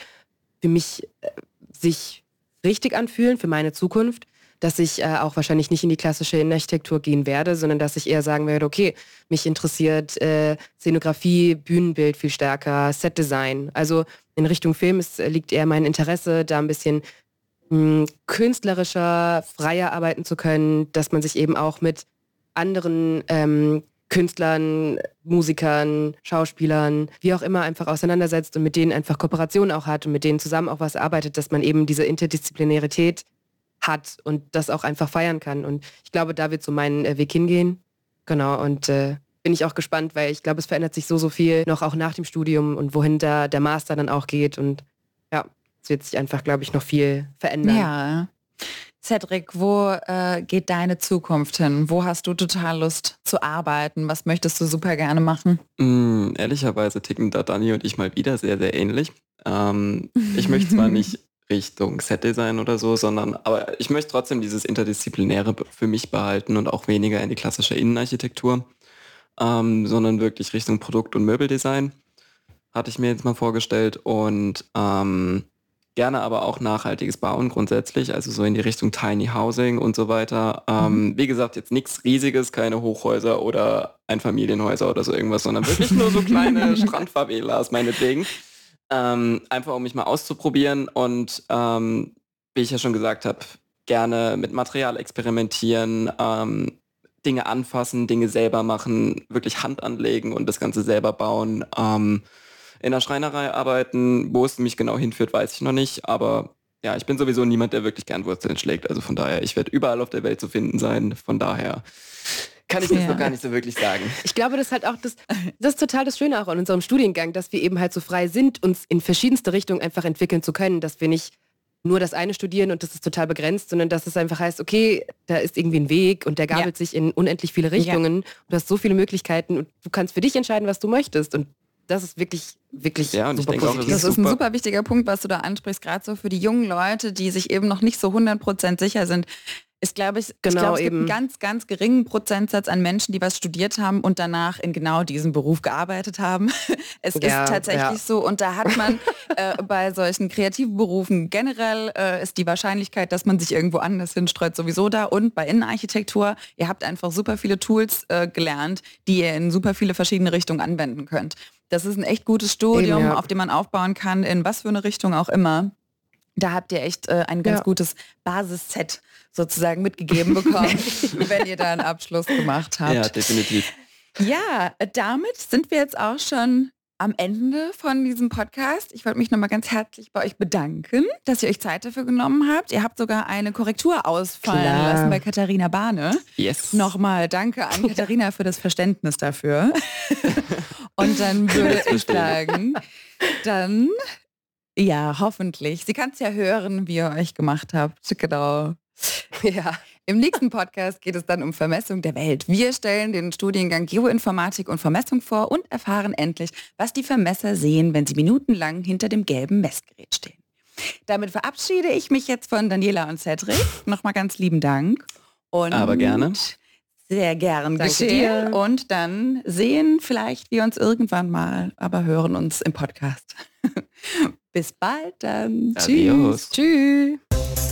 für mich äh, sich richtig anfühlen, für meine Zukunft. Dass ich äh, auch wahrscheinlich nicht in die klassische Innenarchitektur gehen werde, sondern dass ich eher sagen werde, okay, mich interessiert äh, Szenografie, Bühnenbild viel stärker, Setdesign. Also in Richtung Film ist, liegt eher mein Interesse, da ein bisschen mh, hm, künstlerischer, freier arbeiten zu können, dass man sich eben auch mit anderen ähm, Künstlern, Musikern, Schauspielern, wie auch immer einfach auseinandersetzt und mit denen einfach Kooperation auch hat und mit denen zusammen auch was arbeitet, dass man eben diese Interdisziplinarität hat und das auch einfach feiern kann. Und ich glaube, da wird so mein äh, Weg hingehen. Genau, und äh, bin ich auch gespannt, weil ich glaube, es verändert sich so, so viel noch auch nach dem Studium und wohin da der Master dann auch geht. Und ja, es wird sich einfach, glaube ich, noch viel verändern. Ja. Cedric, wo äh, geht deine Zukunft hin? Wo hast du total Lust zu arbeiten? Was möchtest du super gerne machen? Mm, ehrlicherweise ticken da Dani und ich mal wieder sehr, sehr ähnlich. Ähm, ich möchte zwar nicht Richtung Setdesign oder so, sondern aber ich möchte trotzdem dieses Interdisziplinäre für mich behalten und auch weniger in die klassische Innenarchitektur, ähm, sondern wirklich Richtung Produkt- und Möbeldesign hatte ich mir jetzt mal vorgestellt und ähm, gerne aber auch nachhaltiges Bauen grundsätzlich, also so in die Richtung Tiny Housing und so weiter. Ähm, mhm. wie gesagt, jetzt nichts Riesiges, keine Hochhäuser oder Einfamilienhäuser oder so irgendwas, sondern wirklich nur so kleine Strandfavelas meinetwegen. Ähm, einfach um mich mal auszuprobieren und ähm, wie ich ja schon gesagt habe, gerne mit Material experimentieren, ähm, Dinge anfassen, Dinge selber machen, wirklich Hand anlegen und das Ganze selber bauen. In der Schreinerei arbeiten. Wo es mich genau hinführt, weiß ich noch nicht. Aber ja, ich bin sowieso niemand, der wirklich gern Wurzeln schlägt. Also von daher, ich werde überall auf der Welt zu finden sein. Von daher kann ich das ja. noch gar nicht so wirklich sagen. Ich glaube, das ist halt auch das, das ist total das Schöne auch an unserem Studiengang, dass wir eben halt so frei sind, uns in verschiedenste Richtungen einfach entwickeln zu können, dass wir nicht nur das eine studieren und das ist total begrenzt, sondern dass es einfach heißt, okay, da ist irgendwie ein Weg und der gabelt ja. sich in unendlich viele Richtungen. Ja. Du hast so viele Möglichkeiten und du kannst für dich entscheiden, was du möchtest. Und das ist wirklich, wirklich ja, und ich denke positiv. Auch, das ist, ein super wichtiger Punkt, was du da ansprichst, gerade so für die jungen Leute, die sich eben noch nicht so 100% sicher sind ist, glaube ich, genau, ich glaube, es eben. gibt einen ganz, ganz geringen Prozentsatz an Menschen, die was studiert haben und danach in genau diesem Beruf gearbeitet haben. es ja, ist tatsächlich ja. so und da hat man äh, bei solchen kreativen Berufen generell äh, ist die Wahrscheinlichkeit, dass man sich irgendwo anders hinstreut, sowieso da und bei Innenarchitektur, ihr habt einfach super viele Tools äh, gelernt, die ihr in super viele verschiedene Richtungen anwenden könnt. Das ist ein echt gutes Studium, Eben, ja. auf dem man aufbauen kann, in was für eine Richtung auch immer. Da habt ihr echt äh, ein ganz gutes Basisset sozusagen mitgegeben bekommen, wenn ihr da einen Abschluss gemacht habt. Ja, definitiv. Ja, damit sind wir jetzt auch schon am Ende von diesem Podcast. Ich wollte mich nochmal ganz herzlich bei euch bedanken, dass ihr euch Zeit dafür genommen habt. Ihr habt sogar eine Korrektur ausfallen Klar. lassen bei Katharina Bahne. Yes. Nochmal danke an Katharina für das Verständnis dafür. Und dann würde ich sagen, dann, ja, hoffentlich. Sie kann es ja hören, wie ihr euch gemacht habt. Genau. Ja, im nächsten Podcast geht es dann um Vermessung der Welt. Wir stellen den Studiengang Geoinformatik und Vermessung vor und erfahren endlich, was die Vermesser sehen, wenn sie minutenlang hinter dem gelben Messgerät stehen. Damit verabschiede ich mich jetzt von Daniela und Cedric. Nochmal ganz lieben Dank. Und Aber gerne. Sehr gern Danke geschehen. Dir. Und dann sehen vielleicht wir uns irgendwann mal, aber hören uns im Podcast. Bis bald dann. Adios. Tschüss. Tschüss.